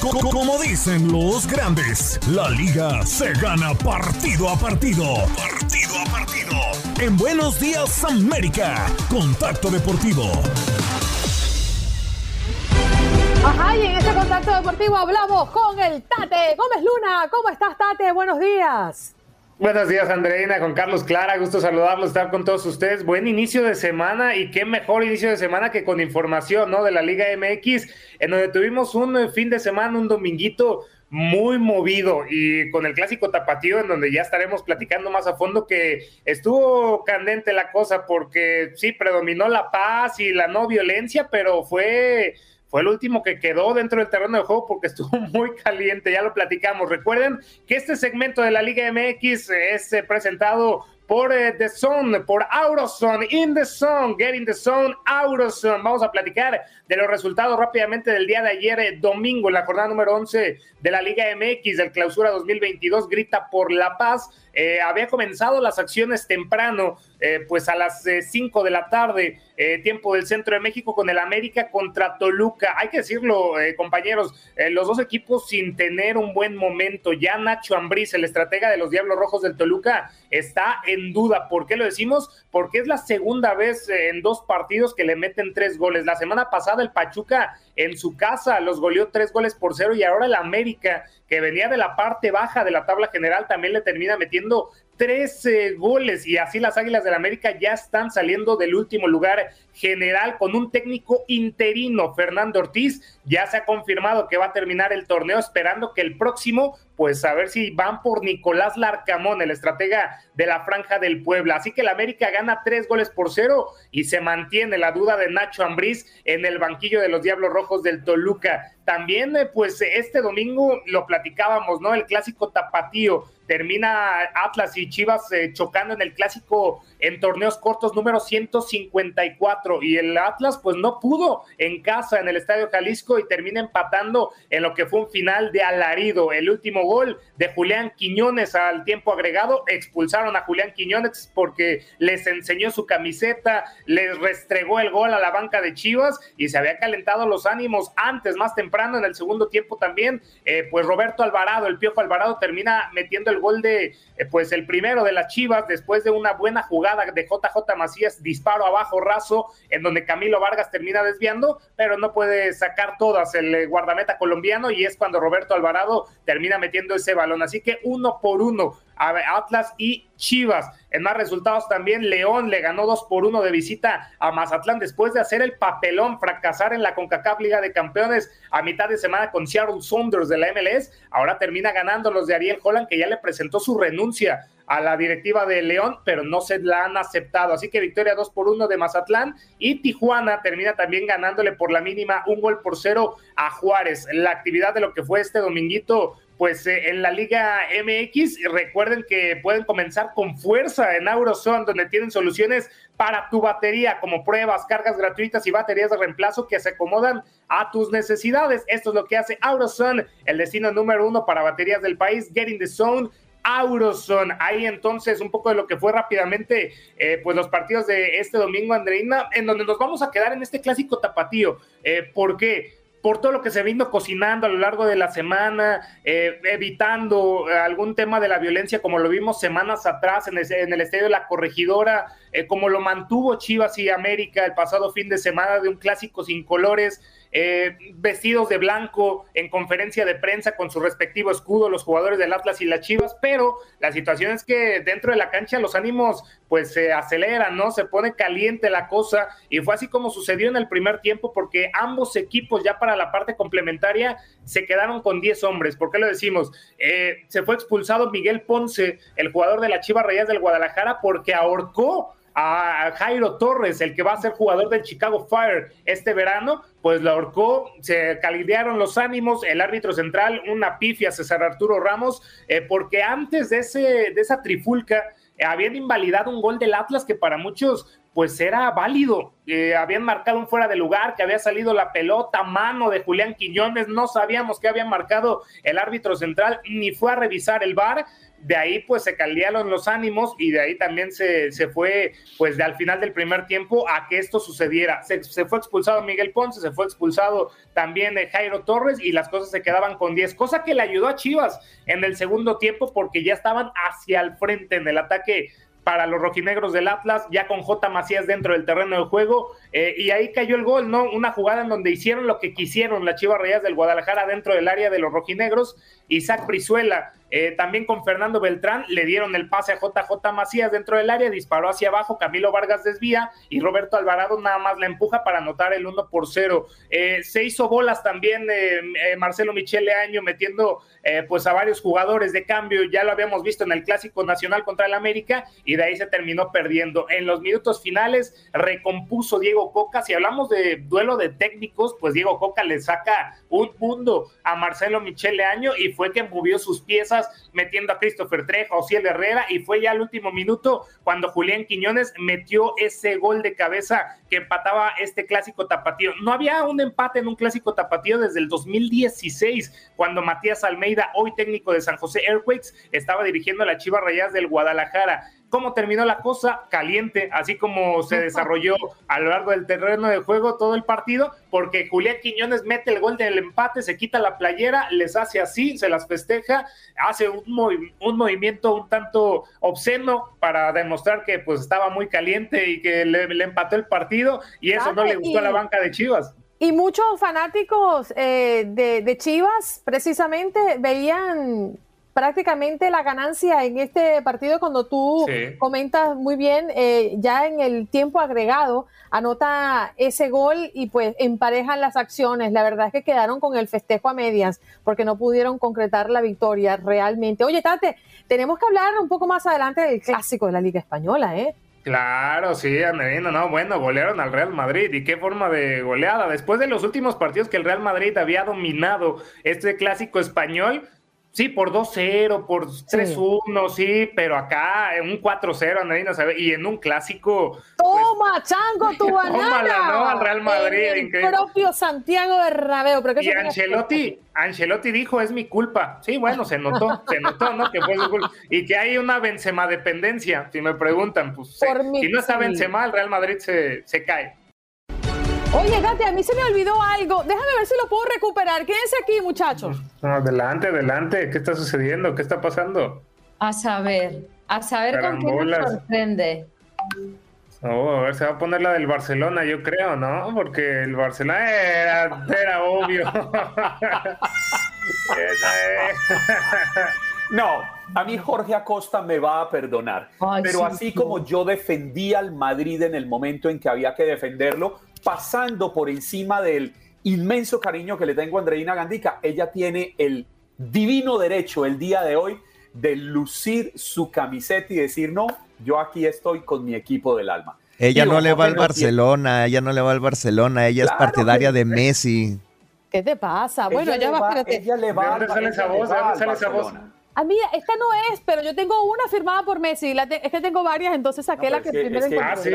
Como dicen los grandes, la liga se gana partido a partido. Partido a partido. En Buenos Días América, Contacto Deportivo. Ajá, y en este Contacto Deportivo hablamos con el Tate Gómez Luna. ¿Cómo estás, Tate? Buenos días. Buenos días, Andreina, con Carlos Clara, gusto saludarlos, estar con todos ustedes. Buen inicio de semana y qué mejor inicio de semana que con información, ¿no? De la Liga MX, en donde tuvimos un eh, fin de semana, un dominguito muy movido y con el clásico tapatío en donde ya estaremos platicando más a fondo que estuvo candente la cosa porque sí predominó la paz y la no violencia, pero fue fue el último que quedó dentro del terreno de juego porque estuvo muy caliente, ya lo platicamos. Recuerden que este segmento de la Liga MX es eh, presentado por eh, The Zone, por Auroson, In the Zone, Get in the Zone, Auroson. Vamos a platicar de los resultados rápidamente del día de ayer, eh, domingo, en la jornada número 11 de la Liga MX del Clausura 2022, grita por la paz. Eh, había comenzado las acciones temprano, eh, pues a las 5 de la tarde, tiempo del centro de México, con el América contra Toluca. Hay que decirlo, compañeros, los dos equipos sin tener un buen momento. Ya Nacho Ambriz, el estratega de los Diablos Rojos del Toluca, está en duda. ¿Por qué lo decimos? Porque es la segunda vez en dos partidos que le meten tres goles. La semana pasada el Pachuca en su casa los goleó tres goles por cero y ahora el América, que venía de la parte baja de la tabla general, también le termina metiendo 13 goles y así las Águilas del América ya están saliendo del último lugar general con un técnico interino, Fernando Ortiz. Ya se ha confirmado que va a terminar el torneo esperando que el próximo, pues a ver si van por Nicolás Larcamón, el estratega de la franja del Puebla. Así que el América gana tres goles por cero y se mantiene la duda de Nacho Ambriz en el banquillo de los Diablos Rojos del Toluca. También, eh, pues este domingo lo platicábamos, ¿no? El clásico tapatío termina Atlas y Chivas eh, chocando en el clásico en torneos cortos número 154 y el Atlas pues no pudo en casa en el Estadio Jalisco y termina empatando en lo que fue un final de alarido. El último gol de Julián Quiñones al tiempo agregado, expulsaron a Julián Quiñones porque les enseñó su camiseta, les restregó el gol a la banca de Chivas y se había calentado los ánimos antes, más temprano en el segundo tiempo también, eh, pues Roberto Alvarado, el Piojo Alvarado termina metiendo el gol de, eh, pues el primero de las Chivas, después de una buena jugada de JJ Macías, disparo abajo raso, en donde Camilo Vargas termina desviando, pero no puede sacar todas el eh, guardameta colombiano y es cuando Roberto Alvarado termina metiendo ese balón. Así que uno por uno, Atlas y Chivas. En más resultados también, León le ganó 2 por 1 de visita a Mazatlán después de hacer el papelón, fracasar en la CONCACAF Liga de Campeones a mitad de semana con Seattle Saunders de la MLS. Ahora termina ganando los de Ariel Holland, que ya le presentó su renuncia a la directiva de León, pero no se la han aceptado. Así que victoria 2 por 1 de Mazatlán y Tijuana termina también ganándole por la mínima un gol por cero a Juárez. La actividad de lo que fue este dominguito pues eh, en la Liga MX. Recuerden que pueden comenzar con fuerza en Auroson, donde tienen soluciones para tu batería, como pruebas, cargas gratuitas y baterías de reemplazo que se acomodan a tus necesidades. Esto es lo que hace Auroson, el destino número uno para baterías del país. Get in the zone. Auroson. Ahí entonces un poco de lo que fue rápidamente eh, pues los partidos de este domingo, Andreina, en donde nos vamos a quedar en este clásico tapatío. Eh, ¿Por qué? Por todo lo que se vino cocinando a lo largo de la semana, eh, evitando algún tema de la violencia, como lo vimos semanas atrás en el, en el estadio de la corregidora, eh, como lo mantuvo Chivas y América el pasado fin de semana de un clásico sin colores, eh, vestidos de blanco en conferencia de prensa con su respectivo escudo, los jugadores del Atlas y las Chivas, pero la situación es que dentro de la cancha los ánimos pues se aceleran, ¿no? Se pone caliente la cosa y fue así como sucedió en el primer tiempo porque ambos equipos ya para la parte complementaria se quedaron con 10 hombres. ¿Por qué lo decimos? Eh, se fue expulsado Miguel Ponce, el jugador de la Chivas Reyes del Guadalajara, porque ahorcó a Jairo Torres, el que va a ser jugador del Chicago Fire este verano, pues lo ahorcó, se calidearon los ánimos, el árbitro central, una pifia César Arturo Ramos, eh, porque antes de, ese, de esa trifulca eh, habían invalidado un gol del Atlas que para muchos pues era válido, eh, habían marcado un fuera de lugar, que había salido la pelota, mano de Julián Quiñones, no sabíamos que había marcado el árbitro central, ni fue a revisar el VAR, de ahí pues se caldearon los ánimos y de ahí también se, se fue pues de al final del primer tiempo a que esto sucediera. Se, fue expulsado Miguel Ponce, se fue expulsado también eh, Jairo Torres y las cosas se quedaban con 10, cosa que le ayudó a Chivas en el segundo tiempo porque ya estaban hacia el frente en el ataque para los rojinegros del Atlas, ya con J. Macías dentro del terreno de juego, eh, y ahí cayó el gol, ¿no? Una jugada en donde hicieron lo que quisieron las Chivas Reyes del Guadalajara dentro del área de los rojinegros, Isaac Brizuela eh, también con Fernando Beltrán le dieron el pase a JJ Macías dentro del área, disparó hacia abajo, Camilo Vargas desvía y Roberto Alvarado nada más la empuja para anotar el 1 por 0. Eh, se hizo bolas también eh, Marcelo Michele Año metiendo pues a varios jugadores de cambio, ya lo habíamos visto en el Clásico Nacional contra el América y de ahí se terminó perdiendo. En los minutos finales recompuso Diego Coca, si hablamos de duelo de técnicos, pues Diego Coca le saca un mundo a Marcelo Michele Año y fue que movió sus piezas metiendo a Christopher Trejo, a Ociel Herrera, y fue ya el último minuto cuando Julián Quiñones metió ese gol de cabeza que empataba este clásico tapatío. No había un empate en un clásico tapatío desde el 2016, cuando Matías Almeida, hoy técnico de San José Airquakes, estaba dirigiendo a la Chivas Rayas del Guadalajara cómo terminó la cosa, caliente, así como se desarrolló a lo largo del terreno de juego todo el partido, porque Julián Quiñones mete el gol del empate, se quita la playera, les hace así, se las festeja, hace un, un movimiento un tanto obsceno para demostrar que pues estaba muy caliente y que le, empató el partido y eso no le gustó a la banca de Chivas. Y muchos fanáticos eh, de, de Chivas precisamente veían prácticamente la ganancia en este partido cuando tú comentas muy bien, eh, ya en el tiempo agregado, anota ese gol y pues emparejan las acciones. La verdad es que quedaron con el festejo a medias porque no pudieron concretar la victoria realmente. Oye, Tate, tenemos que hablar un poco más adelante del clásico de la Liga Española, ¿eh? Claro, sí, Anderino, no, bueno, golearon al Real Madrid y qué forma de goleada. Después de los últimos partidos que el Real Madrid había dominado este clásico español, Sí, por 2-0, por 3-1, sí. pero acá en un 4-0, Andreina, ¿sabe? Y en un clásico. Pues, ¡Toma, chango, tu banana! ¿no? Al Real Madrid. En el propio Santiago Bernabéu. Pero y Ancelotti, Ancelotti dijo, es mi culpa. Sí, bueno, se notó, se notó, ¿no? Que fue su culpa. Y que hay una Benzema dependencia, si me preguntan. Pues, si no está Benzema, el Real Madrid se, se cae. Oye, Gati, a mí se me olvidó algo. Déjame ver si lo puedo recuperar. Quédense aquí, muchachos. adelante, adelante. ¿Qué está sucediendo? ¿Qué está pasando? A saber, a saber con qué nos sorprende. Oh, a ver, se va a poner la del Barcelona, yo creo, ¿no? Porque el Barcelona era, era obvio. no, a mí Jorge Acosta me va a perdonar. pero así como yo defendí al Madrid en el momento en que había que defenderlo, pasando por encima del inmenso cariño que le tengo a Andreina Gandica, ella tiene el divino derecho el día de hoy de lucir su camiseta y decir, no, yo aquí estoy con mi equipo del alma. Ella no le va al Barcelona, ella no le va al Barcelona, ella es partidaria de Messi. ¿Qué te pasa? Bueno, ella, va, ella le va, ¿De dónde sale esa voz? ¿De dónde sale esa voz? Ah, mira, esta no es, pero yo tengo una firmada por Messi. es que tengo varias, entonces saqué la que, primero es ah, sí,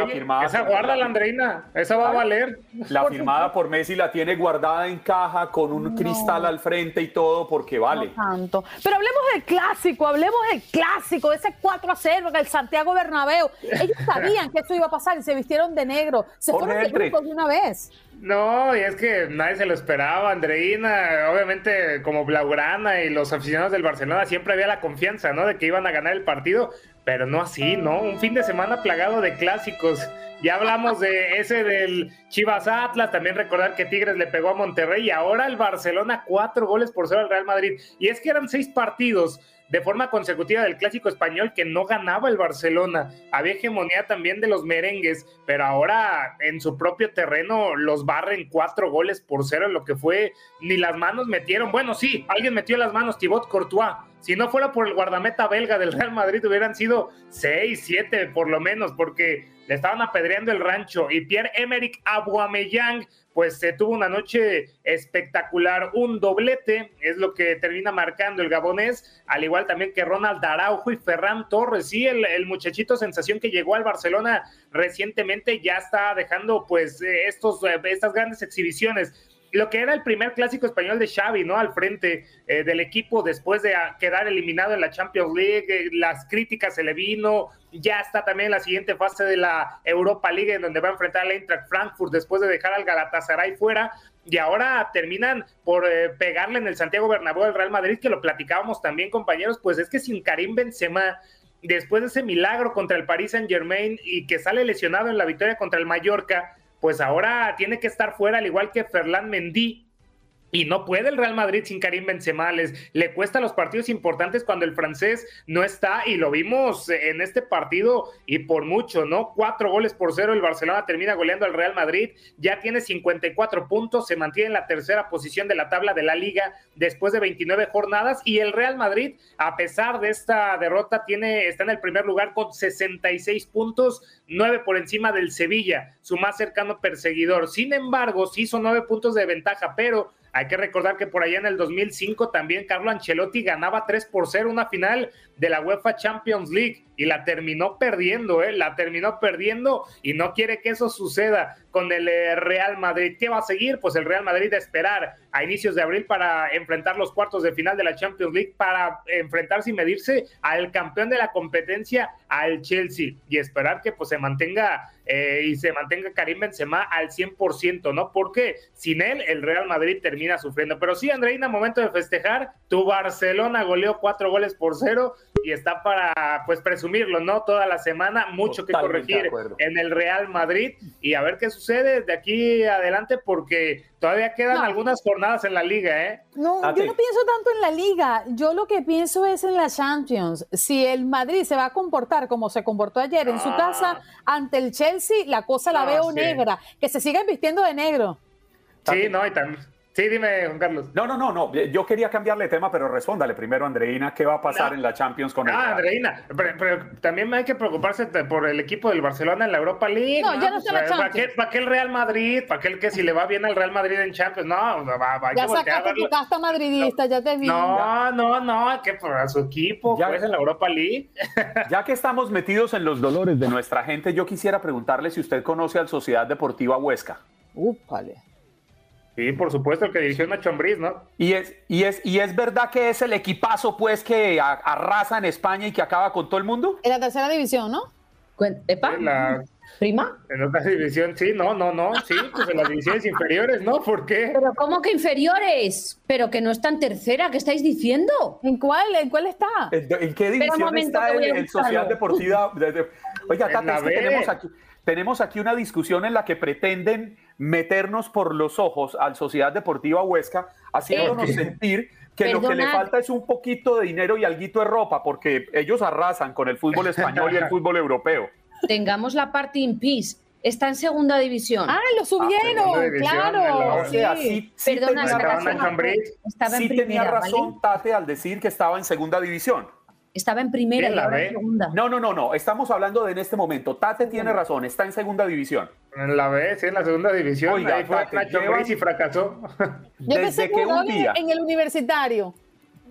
Esa guarda la Andreina, esa va a valer. La firmada por Messi la tiene guardada en caja con un cristal al frente y todo porque vale. tanto. Pero hablemos del clásico, hablemos del clásico, ese 4 a 0 el Santiago Bernabéu. Ellos sabían que eso iba a pasar y se vistieron de negro. Se fueron de grupo de una vez. No, y es que nadie se lo esperaba, Andreina, obviamente como Blaugrana y los aficionados del Barcelona siempre había la confianza, ¿no? De que iban a ganar el partido, pero no así, ¿no? Un fin de semana plagado de clásicos. Ya hablamos de ese del Chivas Atlas, también recordar que Tigres le pegó a Monterrey y ahora el Barcelona cuatro goles por cero al Real Madrid. Y es que eran seis partidos de forma consecutiva del clásico español que no ganaba el Barcelona. Había hegemonía también de los merengues, pero ahora en su propio terreno los barren cuatro goles por cero, en lo que fue ni las manos metieron. Bueno, sí, alguien metió las manos, Thibaut Courtois. Si no fuera por el guardameta belga del Real Madrid, hubieran sido seis, siete por lo menos, porque le estaban apedreando el rancho. Y Pierre-Emerick Aubameyang pues se tuvo una noche espectacular, un doblete, es lo que termina marcando el gabonés, al igual también que Ronald Araujo y Ferran Torres, sí, el, muchachito sensación que llegó al Barcelona recientemente ya está dejando pues eh, estos, eh, estas grandes exhibiciones lo que era el primer clásico español de Xavi, ¿no? Al frente eh, del equipo después de quedar eliminado en la Champions League, eh, las críticas se le vino, ya está también la siguiente fase de la Europa League en donde va a enfrentar al Eintracht Frankfurt después de dejar al Galatasaray fuera y ahora terminan por eh, pegarle en el Santiago Bernabéu al Real Madrid, que lo platicábamos también compañeros, pues es que sin Karim Benzema después de ese milagro contra el Paris Saint Germain y que sale lesionado en la victoria contra el Mallorca, pues ahora tiene que estar fuera, al igual que Ferland Mendy, y no puede el Real Madrid sin Karim Benzema, le cuesta los partidos importantes cuando el francés no está y lo vimos en este partido y por mucho, ¿no? Cuatro goles por cero, el Barcelona termina goleando al Real Madrid, ya tiene 54 puntos, se mantiene en la tercera posición de la tabla de la liga después de 29 jornadas y el Real Madrid, a pesar de esta derrota, tiene, está en el primer lugar con 66 puntos, nueve por encima del Sevilla, su más cercano perseguidor. Sin embargo, sí son nueve puntos de ventaja, pero hay que recordar que por allá en el 2005 también Carlo Ancelotti ganaba 3 por 0 una final de la UEFA Champions League y la terminó perdiendo, ¿eh? La terminó perdiendo y no quiere que eso suceda con el eh, Real Madrid. ¿Qué va a seguir? Pues el Real Madrid a esperar a inicios de abril para enfrentar los cuartos de final de la Champions League, para enfrentarse y medirse al campeón de la competencia, al Chelsea, y esperar que pues se mantenga eh, y se mantenga Karim Benzema al 100%, ¿no? Porque sin él el Real Madrid termina sufriendo. Pero sí, Andreina, momento de festejar, tu Barcelona goleó cuatro goles por cero y está para pues presumirlo, ¿no? Toda la semana, mucho que corregir en el Real Madrid y a ver qué sucede de aquí adelante porque todavía quedan algunas jornadas en la liga, ¿eh? No, yo no pienso tanto en la liga, yo lo que pienso es en la Champions. Si el Madrid se va a comportar como se comportó ayer en su ah. casa ante el Chelsea, la cosa la veo negra, que se sigan vistiendo de negro. Sí, no, y también Sí, dime, Juan Carlos. No, no, no, no. Yo quería cambiarle tema, pero respóndale primero, Andreina, ¿qué va a pasar en la Champions con el Ah, Andreina, pero, también hay que preocuparse por el equipo del Barcelona en la Europa League. No, ya no está la Champions. ¿Para qué, el Real Madrid? ¿Para qué que si le va bien al Real Madrid en Champions? No, va, va Ya sacaste tu casta madridista, ya te vi. No, no, no, que para su equipo, ya, pues en la Europa League. ya que estamos metidos en los dolores de nuestra gente, yo quisiera preguntarle si usted conoce al Sociedad Deportiva Huesca. Úpale. Sí, por supuesto, el que dirigió Nacho Ambriz, ¿no? Y es, y, es, y es verdad que es el equipazo, pues, que arrasa en España y que acaba con todo el mundo. En la tercera división, ¿no? ¿Epa? La, ¿Prima? En otra división, sí, no, no, no, sí, pues en las divisiones inferiores, ¿no? ¿Por qué? Pero ¿cómo que inferiores? Pero que no está en tercera, ¿qué estáis diciendo? ¿En cuál? ¿En cuál está? ¿En, qué división está el, Social Deportiva? Oiga, Tata, tenemos aquí, tenemos aquí una discusión en la que pretenden meternos por los ojos al Sociedad Deportiva Huesca, haciéndonos sentir que lo que le falta es un poquito de dinero y alguito de ropa, porque ellos arrasan con el fútbol español y el fútbol europeo tengamos la parte in peace. Está en segunda división. Ah, lo subieron, claro. sí. Perdona, estaba en primera, tenía razón Tate al decir que estaba en segunda división. Estaba en primera y ahora en segunda. No, no, no, no. Estamos hablando de en este momento. Tate tiene razón, está en segunda división. En la B, sí, en la segunda división. Oiga, Ahí fue Nacho y fracasó. Yo Desde que un día en el universitario.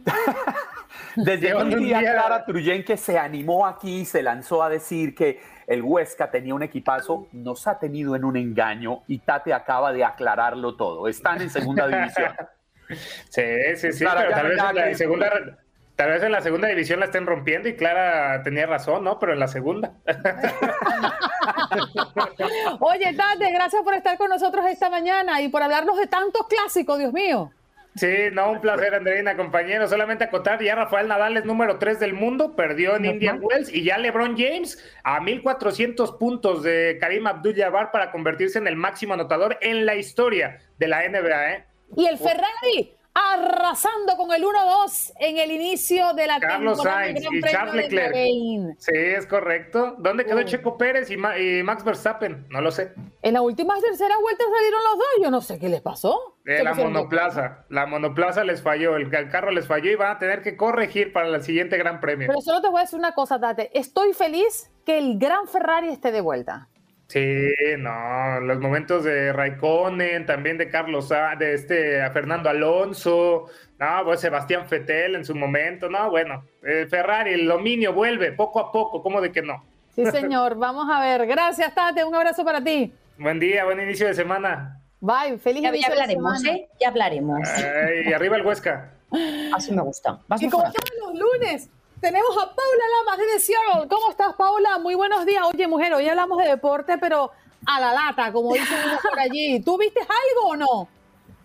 Desde que un día Clara Truyen que se animó aquí y se lanzó a decir que el Huesca tenía un equipazo, nos ha tenido en un engaño y Tate acaba de aclararlo todo. Están en segunda división. sí, sí, sí, pero tal vez, en la segunda, tal vez en la segunda división la estén rompiendo y Clara tenía razón, ¿no? Pero en la segunda. Oye, Tate, gracias por estar con nosotros esta mañana y por hablarnos de tantos clásicos, Dios mío. Sí, no, un placer, Andreina, compañero. Solamente acotar, ya Rafael Nadal es número 3 del mundo, perdió en Indian Wells y ya LeBron James a 1400 puntos de Karim Abdul-Jabbar para convertirse en el máximo anotador en la historia de la NBA. ¿eh? Y el Ferrari arrasando con el 1-2 en el inicio de la Carlos Sainz y Charles Leclerc. Sí, es correcto. ¿Dónde quedó Checo Pérez y, Max Verstappen? No lo sé. En la última tercera vuelta salieron los dos. Yo no sé qué les pasó. Eh, la monoplaza. La monoplaza les falló. El, carro les falló y van a tener que corregir para el siguiente Gran Premio. Pero solo te voy a decir una cosa, Tate. Estoy feliz que el Gran Ferrari esté de vuelta. Sí, no, los momentos de Raikkonen, también de Carlos, de este Fernando Alonso, no, pues Sebastián Fetel en su momento, no, bueno, Ferrari, el dominio vuelve poco a poco, ¿cómo de que no? Sí, señor, vamos a ver. Gracias, Tate, un abrazo para ti. Buen día, buen inicio de semana. Bye, feliz ya, inicio ya hablaremos, ¿eh? Ya hablaremos. Y arriba el Huesca. Así me gusta. y como los lunes, tenemos a Paula Lamas de Seattle. ¿Cómo estás, Paula? Muy buenos días. Oye, mujer, hoy hablamos de deporte, pero a la lata, como dicen por allí. ¿Tú viste algo o no?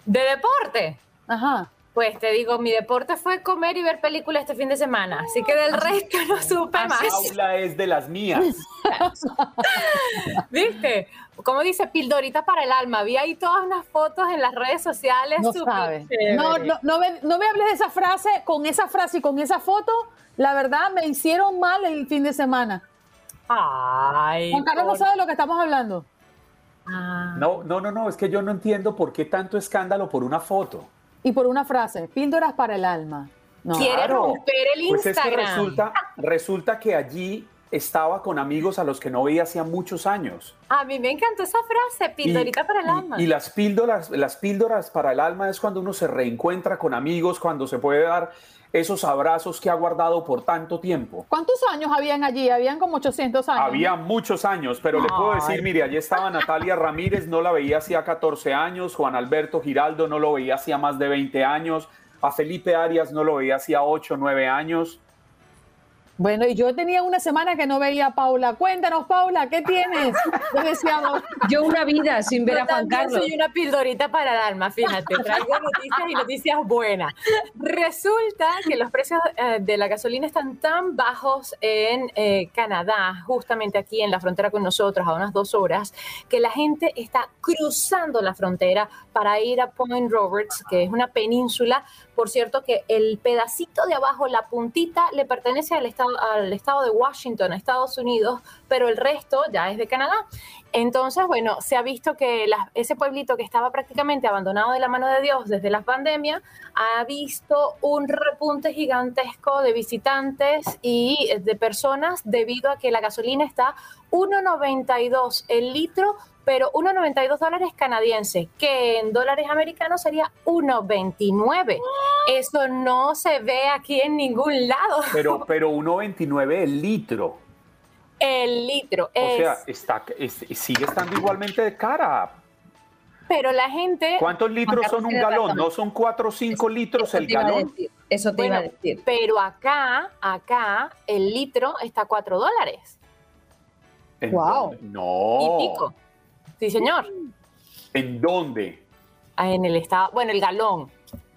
¿De deporte? Ajá. Pues te digo, mi deporte fue comer y ver películas este fin de semana, así que del resto no supe más. Paula es de las mías. ¿Viste? Como dice, pildorita para el alma. Vi ahí todas unas fotos en las redes sociales. No, no, no, no, me, no me hables de esa frase, con esa frase y con esa foto la verdad me hicieron mal el fin de semana. Ay. Juan Carlos no sabe de lo que estamos hablando. Ah. No, no, no, no, es que yo no entiendo por qué tanto escándalo por una foto. Y por una frase, píldoras para el alma. No. Quiere romper el Instagram. Pues es que resulta, resulta que allí estaba con amigos a los que no veía hacía muchos años. A mí me encantó esa frase, píldorita para el alma. Y, las píldoras, las píldoras para el alma es cuando uno se reencuentra con amigos, cuando se puede dar esos abrazos que ha guardado por tanto tiempo. ¿Cuántos años habían allí? Habían como 800 años. Había muchos años, pero le puedo decir, mire, allí estaba Natalia Ramírez, no la veía hacía 14 años, Juan Alberto Giraldo no lo veía hacía más de 20 años, a Felipe Arias no lo veía hacía 8, 9 años. Bueno, y yo tenía una semana que no veía a Paula. Cuéntanos, Paula, ¿qué tienes? Yo una vida sin ver a Juan Carlos. Soy una pildorita para el alma, fíjate. Traigo noticias y noticias buenas. Resulta que los precios eh, de la gasolina están tan bajos en eh, Canadá, justamente aquí en la frontera con nosotros, a unas dos horas, que la gente está cruzando la frontera para ir a Point Roberts, que es una península. Por cierto, que el pedacito de abajo, la puntita, le pertenece al estado al estado de Washington, Estados Unidos, pero el resto ya es de Canadá. Entonces, bueno, se ha visto que ese pueblito que estaba prácticamente abandonado de la mano de Dios desde la pandemia, ha visto un repunte gigantesco de visitantes y de personas debido a que la gasolina está 1,92 el litro pero 1,92 dólares canadienses, que en dólares americanos sería 1,29. Eso no se ve aquí en ningún lado. Pero, pero 1,29 el litro. El litro. O sea, está, sigue estando igualmente de cara. Pero la gente... ¿Cuántos litros son un galón? ¿No son 4 o 5 litros el galón? Eso te iba a decir. Pero acá, acá, el litro está a 4 dólares. wow. No. Y pico. Sí, señor. ¿En dónde? Ah, En el estado, bueno, el galón.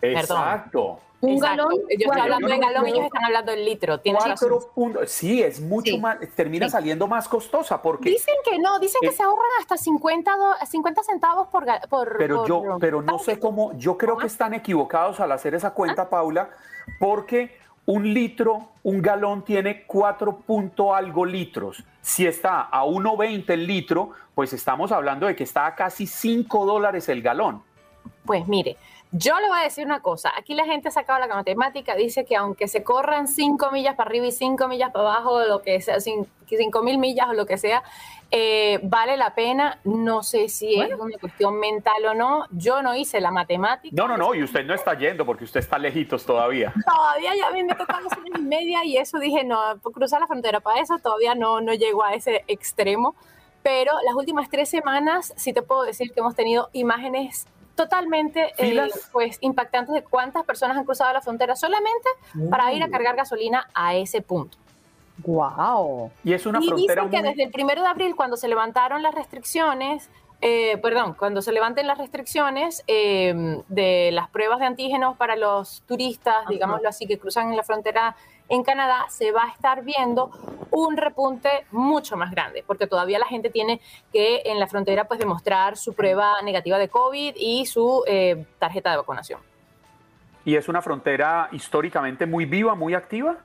Exacto. Un Exacto. galón, Yo estoy cuatro hablando de galón, ellos están hablando del litro. Cuatro puntos. Sí, es mucho Sí. más, termina Sí. saliendo más costosa porque... Dicen que no, dicen que Eh, se ahorran hasta 50, do- 50 centavos por, por Pero por- yo, pero no sé cómo, yo creo que están equivocados al hacer esa cuenta, Paula, porque un litro, un galón tiene 4 punto algo litros. Si está a 1.20 el litro, pues estamos hablando de que está a casi 5 dólares el galón. Pues mire, yo le voy a decir una cosa. Aquí la gente ha sacado la matemática, dice que aunque se corran 5 millas para arriba y 5 millas para abajo, lo que sea, 5 mil millas o lo que sea, eh, vale la pena. No sé si es una cuestión mental o no. Yo no hice la matemática. No, no, no, y usted no está yendo porque usted está lejitos todavía. Todavía ya a mí me tocan las horas y media y eso dije, no, cruzar la frontera para eso todavía no, no llego a ese extremo. Pero las últimas tres semanas sí te puedo decir que hemos tenido imágenes totalmente eh, pues impactantes de cuántas personas han cruzado la frontera solamente para ir a cargar gasolina a ese punto. Wow. Y es una y frontera dicen que muy... desde el primero de abril, cuando se levantaron las restricciones, eh, perdón, cuando se levanten las restricciones eh, de las pruebas de antígenos para los turistas, digámoslo así, que cruzan la frontera en Canadá, se va a estar viendo un repunte mucho más grande, porque todavía la gente tiene que en la frontera pues demostrar su prueba negativa de COVID y su eh, tarjeta de vacunación. Y es una frontera históricamente muy viva, muy activa.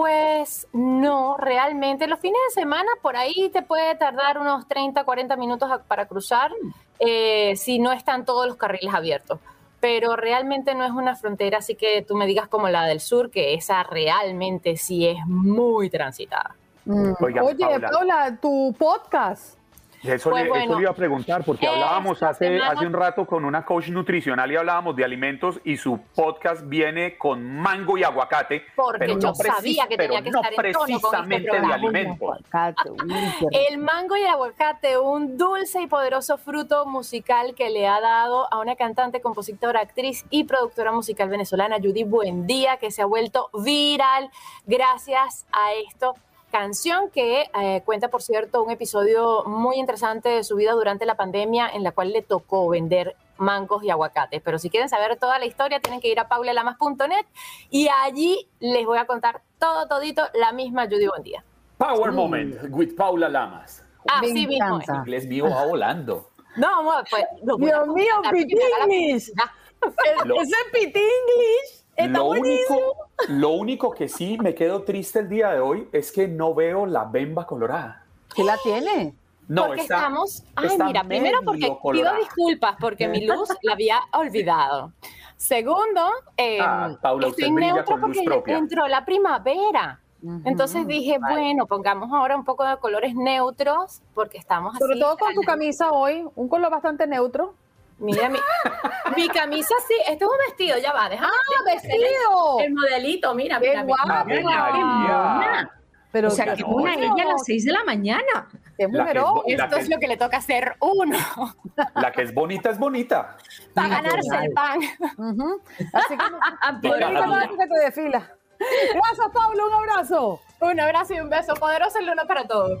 Pues no, realmente. Los fines de semana por ahí te puede tardar unos 30, 40 minutos a- para cruzar eh, si no están todos los carriles abiertos. Pero realmente no es una frontera así que tú me digas como la del sur, que esa realmente sí es muy transitada. Oiga, Oye, Paula. Paula, tu podcast. Eso, Pues le, bueno, eso le iba a preguntar, porque hablábamos hace, semana- hace un rato con una coach nutricional y hablábamos de alimentos y su podcast viene con mango y aguacate. Porque pero yo no sabía que tenía que no estar en tono con este precisamente de alimentos. El mango y el aguacate, un dulce y poderoso fruto musical que le ha dado a una cantante, compositora, actriz y productora musical venezolana, Judy Buendía, que se ha vuelto viral gracias a esto. Canción que eh, cuenta, por cierto, un episodio muy interesante de su vida durante la pandemia en la cual le tocó vender mangos y aguacates. Pero si quieren saber toda la historia, tienen que ir a paulelamas.net y allí les voy a contar todo, todito, la misma Judy Buendía. Power Moment with Paula Lamas. Así Me mismo encanta. Inglés mío va volando. No, pues Dios mío. Lo- Ese Pitinglish Lo único, lo único que sí me quedo triste el día de hoy es que no veo la bemba colorada. ¿Qué la tiene? No, porque está, estamos. Ay, está mira, primero porque pido disculpas porque mi luz la había olvidado. Segundo, eh, Ah, Paula, estoy luz porque entró la primavera. Entonces dije, bueno, pongamos ahora un poco de colores neutros porque estamos Sobre así. todo con tu camisa hoy, un color bastante neutro. Mira, mi, mi camisa sí, este es un vestido, ya va, déjame. ¡Ah, vestido! El modelito, mira, ¡Qué mira, mira. guapa! ¡Qué María! Pero o sea, qué que una ella a las 6 de la mañana. ¡Qué es Esto es lo que le toca hacer uno La que es bonita es bonita. para ganarse el pan. Ujú. Así que que te desfila. Gracias, Pablo. Un abrazo. Un abrazo y un beso poderoso el uno para todos.